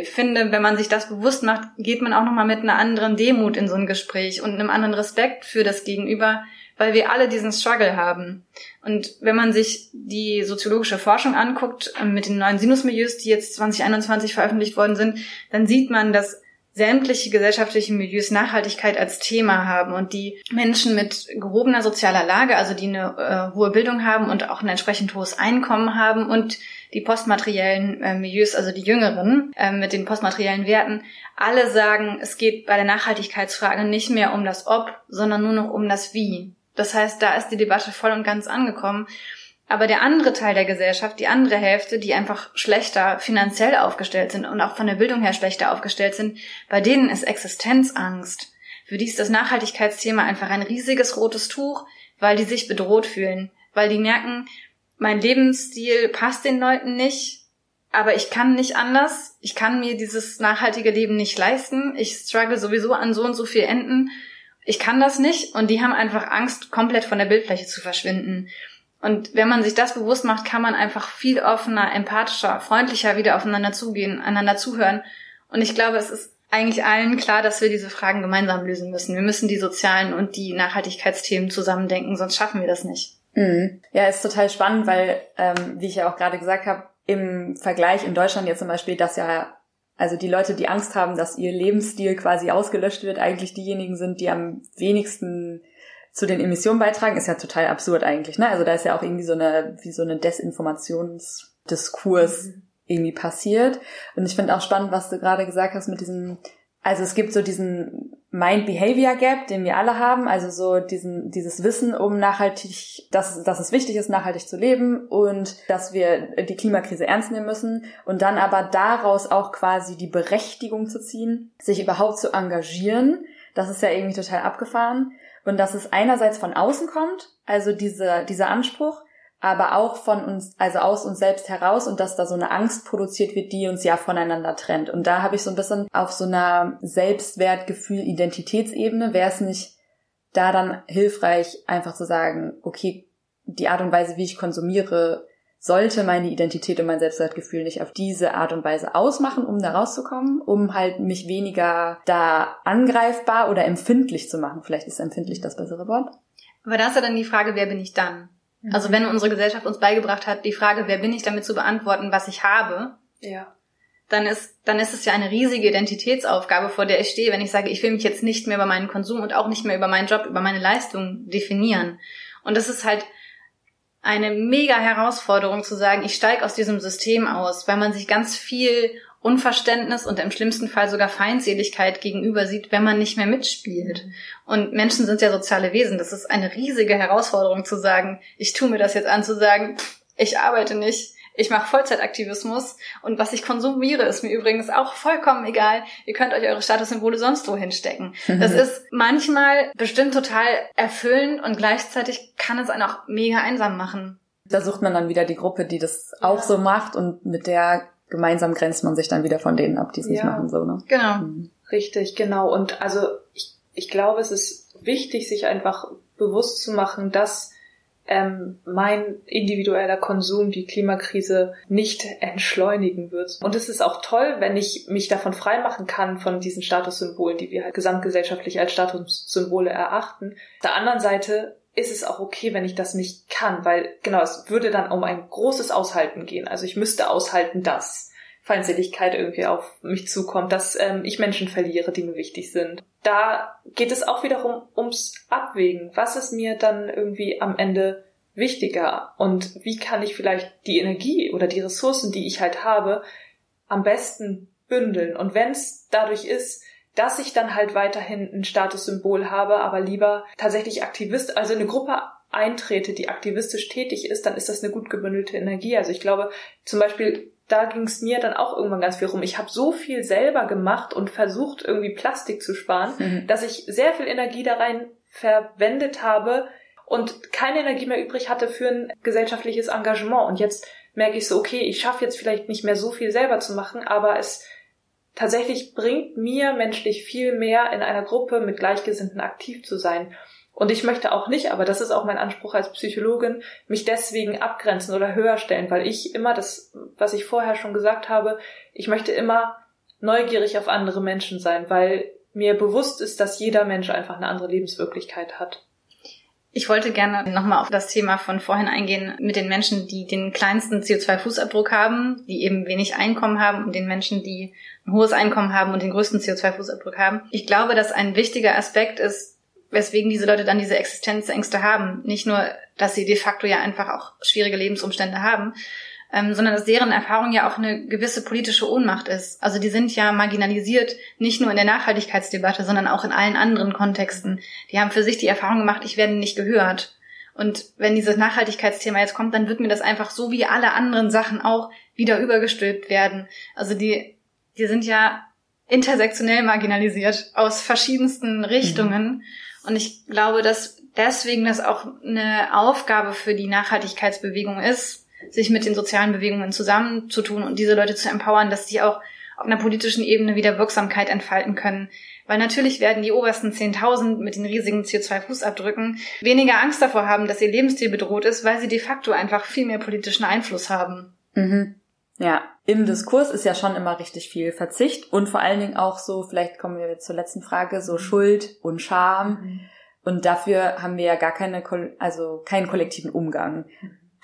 finde, wenn man sich das bewusst macht, geht man auch nochmal mit einer anderen Demut in so ein Gespräch und einem anderen Respekt für das Gegenüber, weil wir alle diesen Struggle haben. Und wenn man sich die soziologische Forschung anguckt, ähm, mit den neuen Sinusmilieus, die jetzt 2021 veröffentlicht worden sind, dann sieht man, dass sämtliche gesellschaftliche Milieus Nachhaltigkeit als Thema haben und die Menschen mit gehobener sozialer Lage, also die eine äh, hohe Bildung haben und auch ein entsprechend hohes Einkommen haben und die postmateriellen äh, Milieus, also die Jüngeren äh, mit den postmateriellen Werten, alle sagen, es geht bei der Nachhaltigkeitsfrage nicht mehr um das Ob, sondern nur noch um das Wie. Das heißt, da ist die Debatte voll und ganz angekommen. Aber der andere Teil der Gesellschaft, die andere Hälfte, die einfach schlechter finanziell aufgestellt sind und auch von der Bildung her schlechter aufgestellt sind, bei denen ist Existenzangst. Für die ist das Nachhaltigkeitsthema einfach ein riesiges rotes Tuch, weil die sich bedroht fühlen, weil die merken, mein Lebensstil passt den Leuten nicht, aber ich kann nicht anders. Ich kann mir dieses nachhaltige Leben nicht leisten. Ich struggle sowieso an so und so viel Enden ich kann das nicht und die haben einfach Angst, komplett von der Bildfläche zu verschwinden. Und wenn man sich das bewusst macht, kann man einfach viel offener, empathischer, freundlicher wieder aufeinander zugehen, einander zuhören. Und ich glaube, es ist eigentlich allen klar, dass wir diese Fragen gemeinsam lösen müssen. Wir müssen die sozialen und die Nachhaltigkeitsthemen zusammendenken, sonst schaffen wir das nicht. Mhm. Ja, ist total spannend, weil, ähm, wie ich ja auch gerade gesagt habe, im Vergleich in Deutschland jetzt zum Beispiel, dass ja also die Leute, die Angst haben, dass ihr Lebensstil quasi ausgelöscht wird, eigentlich diejenigen sind, die am wenigsten zu den Emissionen beitragen, ist ja total absurd eigentlich. Ne? Also da ist ja auch irgendwie so eine, wie so eine Desinformationsdiskurs mhm. irgendwie passiert. Und ich finde auch spannend, was du gerade gesagt hast mit diesem, also es gibt so diesen Mind-Behavior-Gap, den wir alle haben, also so diesen, dieses Wissen um nachhaltig, dass, dass es wichtig ist, nachhaltig zu leben und dass wir die Klimakrise ernst nehmen müssen und dann aber daraus auch quasi die Berechtigung zu ziehen, sich überhaupt zu engagieren. Das ist ja irgendwie total abgefahren. Und dass es einerseits von außen kommt, also diese, dieser Anspruch, aber auch von uns, also aus uns selbst heraus und dass da so eine Angst produziert wird, die uns ja voneinander trennt. Und da habe ich so ein bisschen auf so einer Selbstwertgefühl, Identitätsebene, wäre es nicht da dann hilfreich, einfach zu sagen, okay, die Art und Weise, wie ich konsumiere, sollte meine Identität und mein Selbstwertgefühl nicht auf diese Art und Weise ausmachen, um da rauszukommen, um halt mich weniger da angreifbar oder empfindlich zu machen. Vielleicht ist empfindlich das bessere Wort. Aber da ist ja dann die Frage, wer bin ich dann? Also wenn unsere Gesellschaft uns beigebracht hat, die Frage, wer bin ich, damit zu beantworten, was ich habe, Ja. dann ist, dann ist es ja eine riesige Identitätsaufgabe, vor der ich stehe, wenn ich sage, ich will mich jetzt nicht mehr über meinen Konsum und auch nicht mehr über meinen Job, über meine Leistung definieren. Und das ist halt eine mega Herausforderung zu sagen, ich steige aus diesem System aus, weil man sich ganz viel Unverständnis und im schlimmsten Fall sogar Feindseligkeit gegenüber sieht, wenn man nicht mehr mitspielt. Und Menschen sind ja soziale Wesen. Das ist eine riesige Herausforderung zu sagen, ich tue mir das jetzt an, zu sagen, ich arbeite nicht, ich mache Vollzeitaktivismus und was ich konsumiere, ist mir übrigens auch vollkommen egal. Ihr könnt euch eure Statussymbole sonst wo hinstecken. (laughs) Das ist manchmal bestimmt total erfüllend und gleichzeitig kann es einen auch mega einsam machen. Da sucht man dann wieder die Gruppe, die das auch so macht und mit der gemeinsam grenzt man sich dann wieder von denen ab, die es nicht Ja. machen, so, ne? Genau. Richtig, genau. Und also ich, ich glaube, es ist wichtig, sich einfach bewusst zu machen, dass ähm, mein individueller Konsum die Klimakrise nicht entschleunigen wird. Und es ist auch toll, wenn ich mich davon freimachen kann, von diesen Statussymbolen, die wir halt gesamtgesellschaftlich als Statussymbole erachten. Auf der anderen Seite ist es auch okay, wenn ich das nicht kann, weil genau, es würde dann um ein großes Aushalten gehen. Also ich müsste aushalten, dass Feindseligkeit irgendwie auf mich zukommt, dass ähm, ich Menschen verliere, die mir wichtig sind. Da geht es auch wiederum ums Abwägen. Was ist mir dann irgendwie am Ende wichtiger? Und wie kann ich vielleicht die Energie oder die Ressourcen, die ich halt habe, am besten bündeln? Und wenn es dadurch ist, dass ich dann halt weiterhin ein Statussymbol habe, aber lieber tatsächlich Aktivist, also eine Gruppe eintrete, die aktivistisch tätig ist, dann ist das eine gut gebündelte Energie. Also ich glaube, zum Beispiel, da ging es mir dann auch irgendwann ganz viel rum. Ich habe so viel selber gemacht und versucht, irgendwie Plastik zu sparen, Mhm. dass ich sehr viel Energie da rein verwendet habe und keine Energie mehr übrig hatte für ein gesellschaftliches Engagement. Und jetzt merke ich so, okay, ich schaffe jetzt vielleicht nicht mehr so viel selber zu machen, aber es tatsächlich bringt mir menschlich viel mehr in einer Gruppe mit Gleichgesinnten aktiv zu sein. Und ich möchte auch nicht, aber das ist auch mein Anspruch als Psychologin, mich deswegen abgrenzen oder höher stellen, weil ich immer das, was ich vorher schon gesagt habe, ich möchte immer neugierig auf andere Menschen sein, weil mir bewusst ist, dass jeder Mensch einfach eine andere Lebenswirklichkeit hat. Ich wollte gerne nochmal auf das Thema von vorhin eingehen mit den Menschen, die den kleinsten CO2-Fußabdruck haben, die eben wenig Einkommen haben und den Menschen, die ein hohes Einkommen haben und den größten CO2-Fußabdruck haben. Ich glaube, dass ein wichtiger Aspekt ist, weswegen diese Leute dann diese Existenzängste haben. Nicht nur, dass sie de facto ja einfach auch schwierige Lebensumstände haben, ähm, sondern dass deren Erfahrung ja auch eine gewisse politische Ohnmacht ist. Also die sind ja marginalisiert, nicht nur in der Nachhaltigkeitsdebatte, sondern auch in allen anderen Kontexten. Die haben für sich die Erfahrung gemacht, ich werde nicht gehört. Und wenn dieses Nachhaltigkeitsthema jetzt kommt, dann wird mir das einfach so wie alle anderen Sachen auch wieder übergestülpt werden. Also die, die sind ja intersektionell marginalisiert aus verschiedensten Richtungen. Und ich glaube, dass deswegen das auch eine Aufgabe für die Nachhaltigkeitsbewegung ist, sich mit den sozialen Bewegungen zusammenzutun und diese Leute zu empowern, dass sie auch auf einer politischen Ebene wieder Wirksamkeit entfalten können. Weil natürlich werden die obersten 10.000 mit den riesigen CO2-Fußabdrücken weniger Angst davor haben, dass ihr Lebensstil bedroht ist, weil sie de facto einfach viel mehr politischen Einfluss haben. Mhm. Ja, im Diskurs ist ja schon immer richtig viel Verzicht und vor allen Dingen auch so, vielleicht kommen wir jetzt zur letzten Frage, so Schuld und Scham. Und dafür haben wir ja gar keine, also keinen kollektiven Umgang.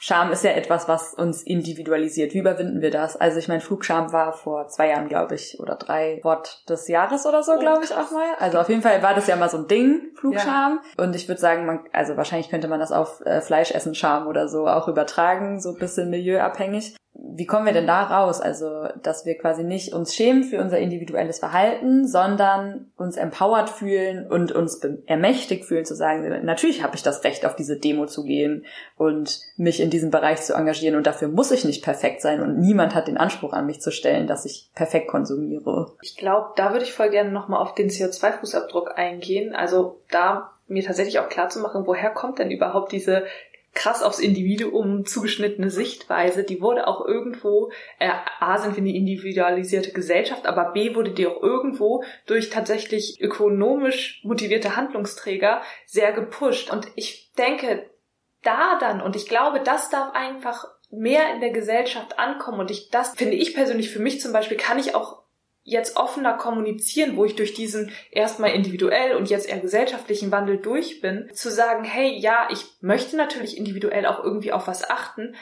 Scham ist ja etwas, was uns individualisiert. Wie überwinden wir das? Also ich meine, Flugscham war vor zwei Jahren, glaube ich, oder drei Wort des Jahres oder so, glaube ich auch mal. Also auf jeden Fall war das ja mal so ein Ding, Flugscham. Ja. Und ich würde sagen, man, also wahrscheinlich könnte man das auf äh, Fleischessen Scham oder so auch übertragen, so ein bisschen milieuabhängig wie kommen wir denn da raus? Also, dass wir quasi nicht uns schämen für unser individuelles Verhalten, sondern uns empowered fühlen und uns ermächtigt fühlen zu sagen, natürlich habe ich das Recht, auf diese Demo zu gehen und mich in diesem Bereich zu engagieren und dafür muss ich nicht perfekt sein und niemand hat den Anspruch an mich zu stellen, dass ich perfekt konsumiere. Ich glaube, da würde ich voll gerne nochmal auf den CO2-Fußabdruck eingehen. Also da mir tatsächlich auch klar zu machen, woher kommt denn überhaupt diese krass aufs Individuum zugeschnittene Sichtweise, die wurde auch irgendwo, äh, A sind wir eine individualisierte Gesellschaft, aber B wurde die auch irgendwo durch tatsächlich ökonomisch motivierte Handlungsträger sehr gepusht. Und ich denke, da dann, und ich glaube, das darf einfach mehr in der Gesellschaft ankommen und ich, das finde ich persönlich für mich zum Beispiel, kann ich auch jetzt offener kommunizieren, wo ich durch diesen erstmal individuell und jetzt eher gesellschaftlichen Wandel durch bin, zu sagen, hey, ja, ich möchte natürlich individuell auch irgendwie auf was achten,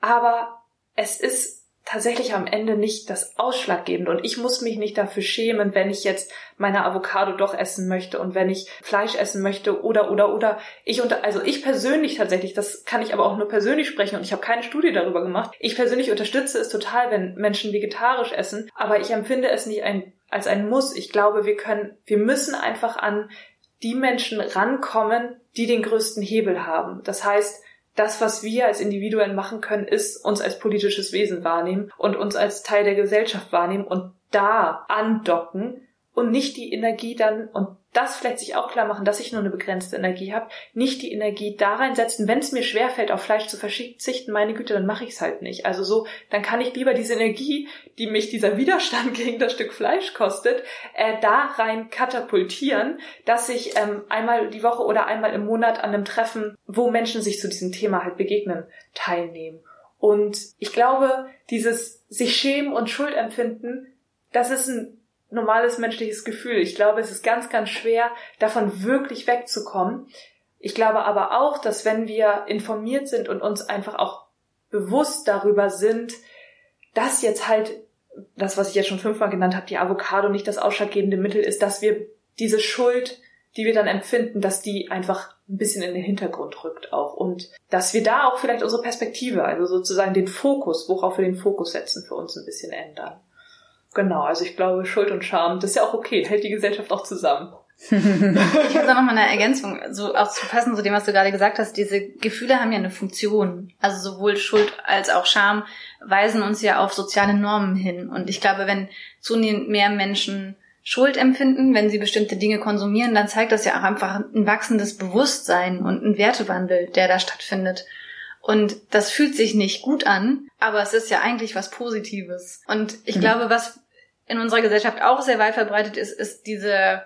aber es ist tatsächlich am Ende nicht das Ausschlaggebende und ich muss mich nicht dafür schämen, wenn ich jetzt meine Avocado doch essen möchte und wenn ich Fleisch essen möchte oder oder oder ich unter also ich persönlich tatsächlich, das kann ich aber auch nur persönlich sprechen und ich habe keine Studie darüber gemacht. Ich persönlich unterstütze es total, wenn Menschen vegetarisch essen, aber ich empfinde es nicht ein, als ein Muss. Ich glaube, wir können wir müssen einfach an die Menschen rankommen, die den größten Hebel haben. Das heißt, das, was wir als Individuen machen können, ist uns als politisches Wesen wahrnehmen und uns als Teil der Gesellschaft wahrnehmen und da andocken und nicht die Energie dann, und das vielleicht sich auch klar machen, dass ich nur eine begrenzte Energie habe, nicht die Energie da reinsetzen, wenn es mir schwerfällt, auf Fleisch zu verzichten, meine Güte, dann mache ich es halt nicht. Also so, dann kann ich lieber diese Energie, die mich dieser Widerstand (laughs) gegen das Stück Fleisch kostet, äh, da rein katapultieren, dass ich ähm, einmal die Woche oder einmal im Monat an einem Treffen, wo Menschen sich zu diesem Thema halt begegnen, teilnehmen. Und ich glaube, dieses sich schämen und Schuld empfinden, das ist ein normales menschliches Gefühl. Ich glaube, es ist ganz, ganz schwer, davon wirklich wegzukommen. Ich glaube aber auch, dass wenn wir informiert sind und uns einfach auch bewusst darüber sind, dass jetzt halt das, was ich jetzt schon fünfmal genannt habe, die Avocado nicht das ausschlaggebende Mittel ist, dass wir diese Schuld, die wir dann empfinden, dass die einfach ein bisschen in den Hintergrund rückt auch und dass wir da auch vielleicht unsere Perspektive, also sozusagen den Fokus, worauf wir den Fokus setzen, für uns ein bisschen ändern. Genau, also ich glaube, Schuld und Scham, das ist ja auch okay, hält die Gesellschaft auch zusammen. ich muss auch noch mal eine Ergänzung, so auch zu fassen zu dem, was du gerade gesagt hast. Diese Gefühle haben ja eine Funktion. Also sowohl Schuld als auch Scham weisen uns ja auf soziale Normen hin. Und ich glaube, wenn zunehmend mehr Menschen Schuld empfinden, wenn sie bestimmte Dinge konsumieren, dann zeigt das ja auch einfach ein wachsendes Bewusstsein und ein Wertewandel, der da stattfindet. Und das fühlt sich nicht gut an, aber es ist ja eigentlich was Positives. Und ich mhm. glaube, was in unserer Gesellschaft auch sehr weit verbreitet ist, ist diese,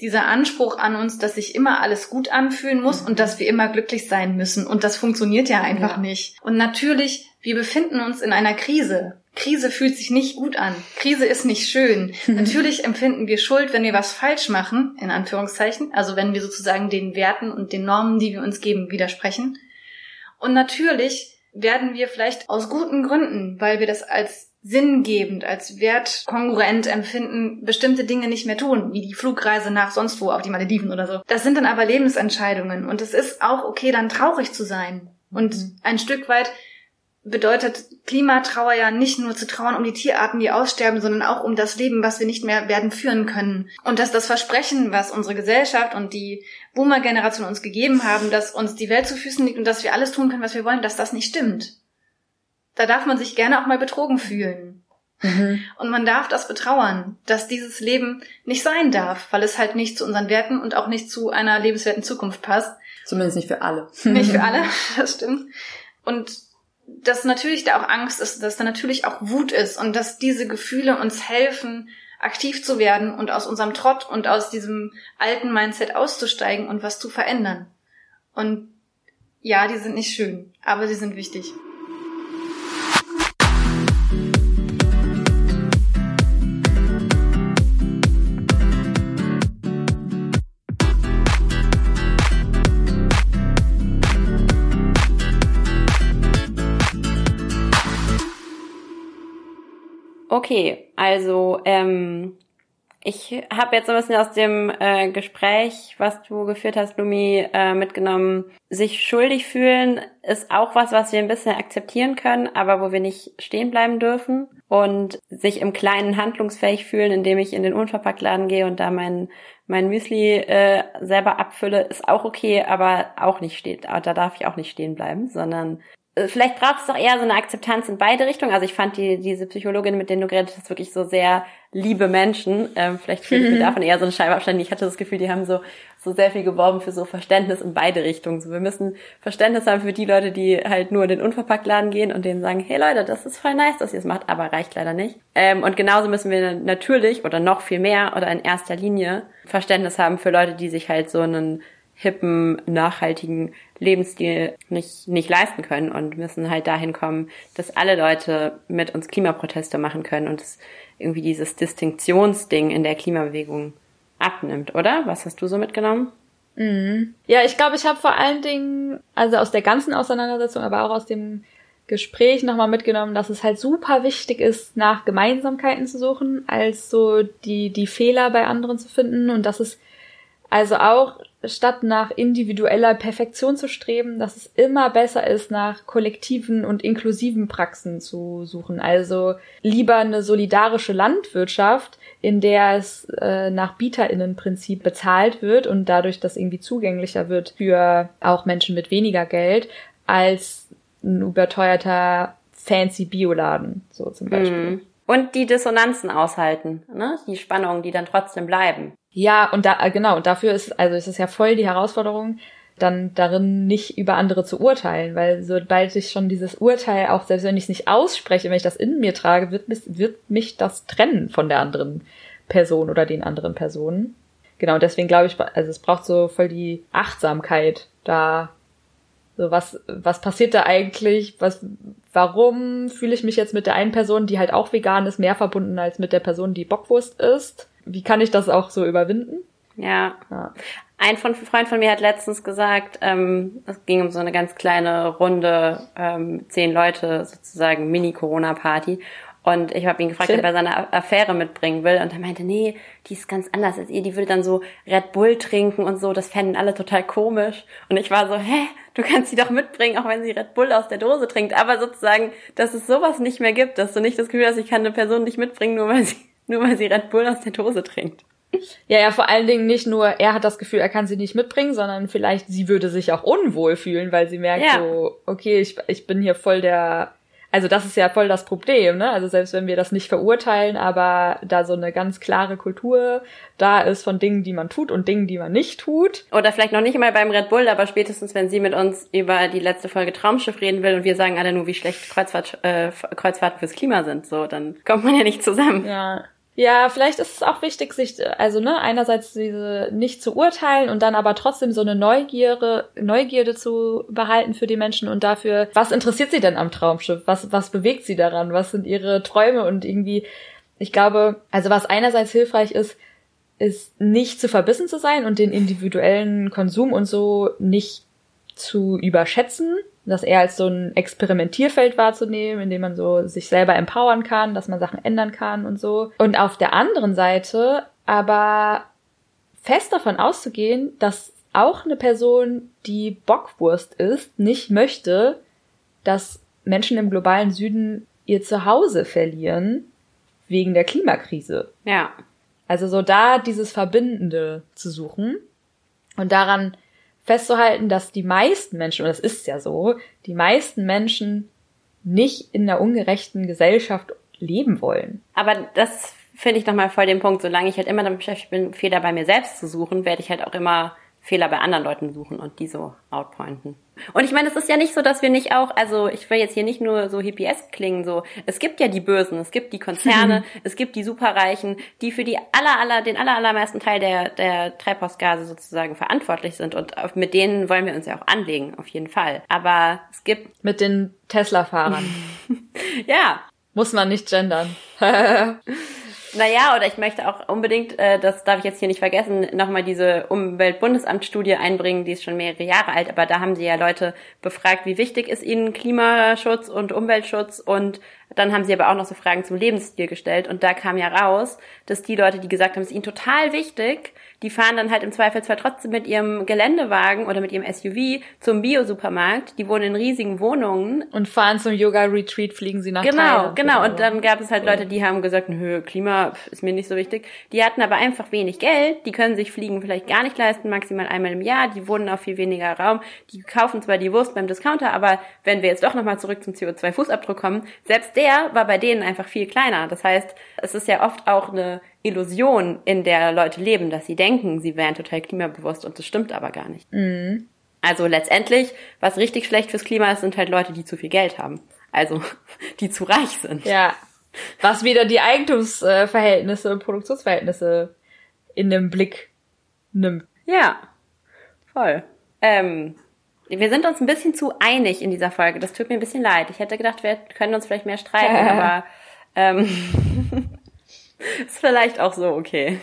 dieser Anspruch an uns, dass sich immer alles gut anfühlen muss mhm. und dass wir immer glücklich sein müssen. Und das funktioniert ja einfach ja. nicht. Und natürlich, wir befinden uns in einer Krise. Krise fühlt sich nicht gut an. Krise ist nicht schön. (laughs) Natürlich empfinden wir Schuld, wenn wir was falsch machen, in Anführungszeichen. Also wenn wir sozusagen den Werten und den Normen, die wir uns geben, widersprechen. Und natürlich werden wir vielleicht aus guten Gründen, weil wir das als sinngebend, als wertkongruent empfinden, bestimmte Dinge nicht mehr tun, wie die Flugreise nach sonst wo auf die Malediven oder so. Das sind dann aber Lebensentscheidungen und es ist auch okay, dann traurig zu sein. Und mhm. ein Stück weit bedeutet Klimatrauer ja nicht nur zu trauern um die Tierarten, die aussterben, sondern auch um das Leben, was wir nicht mehr werden führen können. Und dass das Versprechen, was unsere Gesellschaft und die Boomer-Generation uns gegeben haben, dass uns die Welt zu Füßen liegt und dass wir alles tun können, was wir wollen, dass das nicht stimmt da darf man sich gerne auch mal betrogen fühlen. Mhm. Und man darf das betrauern, dass dieses Leben nicht sein darf, weil es halt nicht zu unseren Werten und auch nicht zu einer lebenswerten Zukunft passt. Zumindest nicht für alle. Nicht für (laughs) alle, (laughs) das stimmt. Und dass natürlich da auch Angst ist, dass da natürlich auch Wut ist und dass diese Gefühle uns helfen, aktiv zu werden und aus unserem Trott und aus diesem alten Mindset auszusteigen und was zu verändern. Und ja, die sind nicht schön, aber sie sind wichtig. Okay, also ähm, ich habe jetzt so ein bisschen aus dem äh, Gespräch, was du geführt hast, Lumi, äh, mitgenommen. Sich schuldig fühlen ist auch was, was wir ein bisschen akzeptieren können, aber wo wir nicht stehen bleiben dürfen. Und sich im Kleinen handlungsfähig fühlen, indem ich in den Unverpacktladen gehe und da mein, mein Müsli äh, selber abfülle, ist auch okay, aber auch nicht steht. Da darf ich auch nicht stehen bleiben, sondern vielleicht braucht es doch eher so eine Akzeptanz in beide Richtungen. Also ich fand die, diese Psychologin, mit denen du geredet hast, wirklich so sehr liebe Menschen. Ähm, vielleicht fühle ich mir davon eher so eine Scheibe abstellen. Ich hatte das Gefühl, die haben so, so sehr viel geworben für so Verständnis in beide Richtungen. So, wir müssen Verständnis haben für die Leute, die halt nur in den Unverpacktladen gehen und denen sagen, hey Leute, das ist voll nice, dass ihr es macht, aber reicht leider nicht. Ähm, und genauso müssen wir natürlich oder noch viel mehr oder in erster Linie Verständnis haben für Leute, die sich halt so einen hippen, nachhaltigen Lebensstil nicht, nicht leisten können und müssen halt dahin kommen, dass alle Leute mit uns Klimaproteste machen können und es irgendwie dieses Distinktionsding in der Klimabewegung abnimmt, oder? Was hast du so mitgenommen? Mhm. Ja, ich glaube, ich habe vor allen Dingen, also aus der ganzen Auseinandersetzung, aber auch aus dem Gespräch nochmal mitgenommen, dass es halt super wichtig ist, nach Gemeinsamkeiten zu suchen, als so die, die Fehler bei anderen zu finden und dass es also auch statt nach individueller Perfektion zu streben, dass es immer besser ist, nach kollektiven und inklusiven Praxen zu suchen. Also lieber eine solidarische Landwirtschaft, in der es äh, nach Bieterinnenprinzip bezahlt wird und dadurch das irgendwie zugänglicher wird für auch Menschen mit weniger Geld, als ein überteuerter fancy Bioladen, so zum Beispiel. Mhm. Und die Dissonanzen aushalten, ne? die Spannungen, die dann trotzdem bleiben. Ja, und da, äh, genau, und dafür ist, also ist es ja voll die Herausforderung, dann darin nicht über andere zu urteilen, weil sobald ich schon dieses Urteil, auch selbst wenn ich es nicht ausspreche, wenn ich das in mir trage, wird, wird mich das trennen von der anderen Person oder den anderen Personen. Genau, deswegen glaube ich, also es braucht so voll die Achtsamkeit da. So, was, was passiert da eigentlich? Was, warum fühle ich mich jetzt mit der einen Person, die halt auch vegan ist, mehr verbunden als mit der Person, die Bockwurst ist? Wie kann ich das auch so überwinden? Ja. ja. Ein Freund von mir hat letztens gesagt, ähm, es ging um so eine ganz kleine Runde, ähm, zehn Leute sozusagen Mini-Corona-Party. Und ich habe ihn gefragt, Schön. ob er seine Affäre mitbringen will. Und er meinte, nee, die ist ganz anders als ihr. Die würde dann so Red Bull trinken und so. Das fänden alle total komisch. Und ich war so, hä, du kannst sie doch mitbringen, auch wenn sie Red Bull aus der Dose trinkt. Aber sozusagen, dass es sowas nicht mehr gibt, dass du nicht das Gefühl hast, ich kann eine Person nicht mitbringen, nur weil sie nur weil sie Red Bull aus der Dose trinkt. Ja, ja, vor allen Dingen nicht nur, er hat das Gefühl, er kann sie nicht mitbringen, sondern vielleicht sie würde sich auch unwohl fühlen, weil sie merkt ja. so, okay, ich, ich bin hier voll der also das ist ja voll das Problem, ne? Also selbst wenn wir das nicht verurteilen, aber da so eine ganz klare Kultur da ist von Dingen, die man tut und Dingen, die man nicht tut. Oder vielleicht noch nicht mal beim Red Bull, aber spätestens, wenn sie mit uns über die letzte Folge Traumschiff reden will und wir sagen alle nur, wie schlecht Kreuzfahrt, äh, Kreuzfahrten fürs Klima sind, so, dann kommt man ja nicht zusammen. Ja. Ja, vielleicht ist es auch wichtig, sich, also ne, einerseits diese nicht zu urteilen und dann aber trotzdem so eine Neugierde, Neugierde zu behalten für die Menschen und dafür, was interessiert sie denn am Traumschiff? Was, was bewegt sie daran? Was sind ihre Träume und irgendwie, ich glaube, also was einerseits hilfreich ist, ist nicht zu verbissen zu sein und den individuellen Konsum und so nicht zu überschätzen, das eher als so ein Experimentierfeld wahrzunehmen, in dem man so sich selber empowern kann, dass man Sachen ändern kann und so. Und auf der anderen Seite aber fest davon auszugehen, dass auch eine Person, die Bockwurst ist, nicht möchte, dass Menschen im globalen Süden ihr Zuhause verlieren wegen der Klimakrise. Ja. Also so da dieses Verbindende zu suchen und daran festzuhalten, dass die meisten Menschen, und das ist ja so, die meisten Menschen nicht in einer ungerechten Gesellschaft leben wollen. Aber das finde ich nochmal voll den Punkt. Solange ich halt immer damit beschäftigt bin, Fehler bei mir selbst zu suchen, werde ich halt auch immer Fehler bei anderen Leuten suchen und die so outpointen. Und ich meine, es ist ja nicht so, dass wir nicht auch, also ich will jetzt hier nicht nur so hippies klingen, so, es gibt ja die Bösen, es gibt die Konzerne, (laughs) es gibt die Superreichen, die für die aller, aller, den aller, allermeisten Teil der, der Treibhausgase sozusagen verantwortlich sind und mit denen wollen wir uns ja auch anlegen, auf jeden Fall. Aber es gibt... Mit den Tesla-Fahrern. (laughs) ja. Muss man nicht gendern. (laughs) Naja, oder ich möchte auch unbedingt, äh, das darf ich jetzt hier nicht vergessen, nochmal diese Umweltbundesamtstudie einbringen, die ist schon mehrere Jahre alt, aber da haben sie ja Leute befragt, wie wichtig ist ihnen Klimaschutz und Umweltschutz. Und Dann haben sie aber auch noch so Fragen zum Lebensstil gestellt und da kam ja raus, dass die Leute, die gesagt haben, es ist ihnen total wichtig, die fahren dann halt im Zweifelsfall trotzdem mit ihrem Geländewagen oder mit ihrem SUV zum Bio-Supermarkt. Die wohnen in riesigen Wohnungen. Und fahren zum Yoga-Retreat, fliegen sie nach Genau, Thailand. genau. Und dann gab es halt Leute, die haben gesagt, nö, Klima ist mir nicht so wichtig. Die hatten aber einfach wenig Geld, die können sich Fliegen vielleicht gar nicht leisten, maximal einmal im Jahr, die wohnen auf viel weniger Raum, die kaufen zwar die Wurst beim Discounter, aber wenn wir jetzt doch nochmal zurück zum CO2-Fußabdruck kommen, selbst der war bei denen einfach viel kleiner. Das heißt, es ist ja oft auch eine Illusion, in der Leute leben, dass sie denken, sie wären total klimabewusst und das stimmt aber gar nicht. Also letztendlich, was richtig schlecht fürs Klima ist, sind halt Leute, die zu viel Geld haben. Also, (laughs) die zu reich sind. Ja. Was wieder die Eigentumsverhältnisse und Produktionsverhältnisse in den Blick nimmt. Ja, voll. Ähm, wir sind uns ein bisschen zu einig in dieser Folge. Das tut mir ein bisschen leid. Ich hätte gedacht, wir können uns vielleicht mehr streiten, (laughs) aber ähm, (laughs) ist vielleicht auch so okay.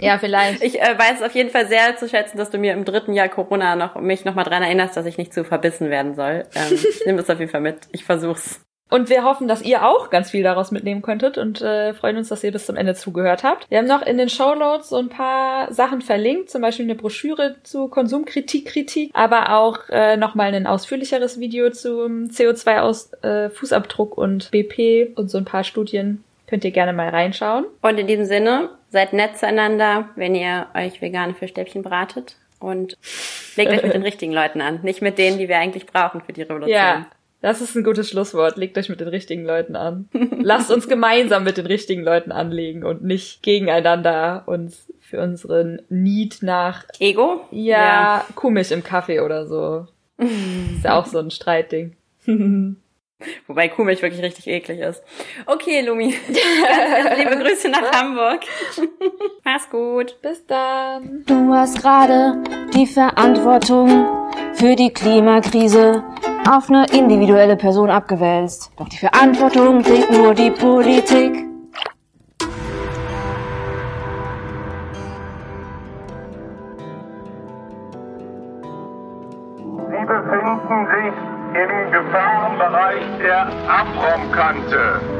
Ja, vielleicht. Ich äh, weiß auf jeden Fall sehr zu schätzen, dass du mir im dritten Jahr Corona noch mich noch mal dran erinnerst, dass ich nicht zu verbissen werden soll. Ähm, ich nehme das auf jeden Fall mit. Ich versuch's. Und wir hoffen, dass ihr auch ganz viel daraus mitnehmen könntet und äh, freuen uns, dass ihr bis zum Ende zugehört habt. Wir haben noch in den Show Notes so ein paar Sachen verlinkt, zum Beispiel eine Broschüre zu Konsumkritik, Kritik, aber auch äh, nochmal ein ausführlicheres Video zum CO2-Fußabdruck äh, Fußabdruck und BP und so ein paar Studien. Könnt ihr gerne mal reinschauen. Und in diesem Sinne, seid nett zueinander, wenn ihr euch vegane Fischstäbchen bratet und legt euch mit den (laughs) richtigen Leuten an, nicht mit denen, die wir eigentlich brauchen für die Revolution. Ja, das ist ein gutes Schlusswort. Legt euch mit den richtigen Leuten an. Lasst uns gemeinsam mit den richtigen Leuten anlegen und nicht gegeneinander uns für unseren Need nach Ego? ja, Kuhmilch im Kaffee oder so. ist ja auch so ein Streitding. (laughs) Wobei Kuhmilch wirklich richtig eklig ist. Okay, Lumi. (laughs) ganz, ganz liebe (laughs) Grüße nach Hamburg. Mach's gut. Bis dann. Du hast gerade die Verantwortung für die Klimakrise auf eine individuelle Person abgewälzt. Doch die Verantwortung trägt nur die Politik. Sie befinden sich im Gefahrenbereich der Abraumkante.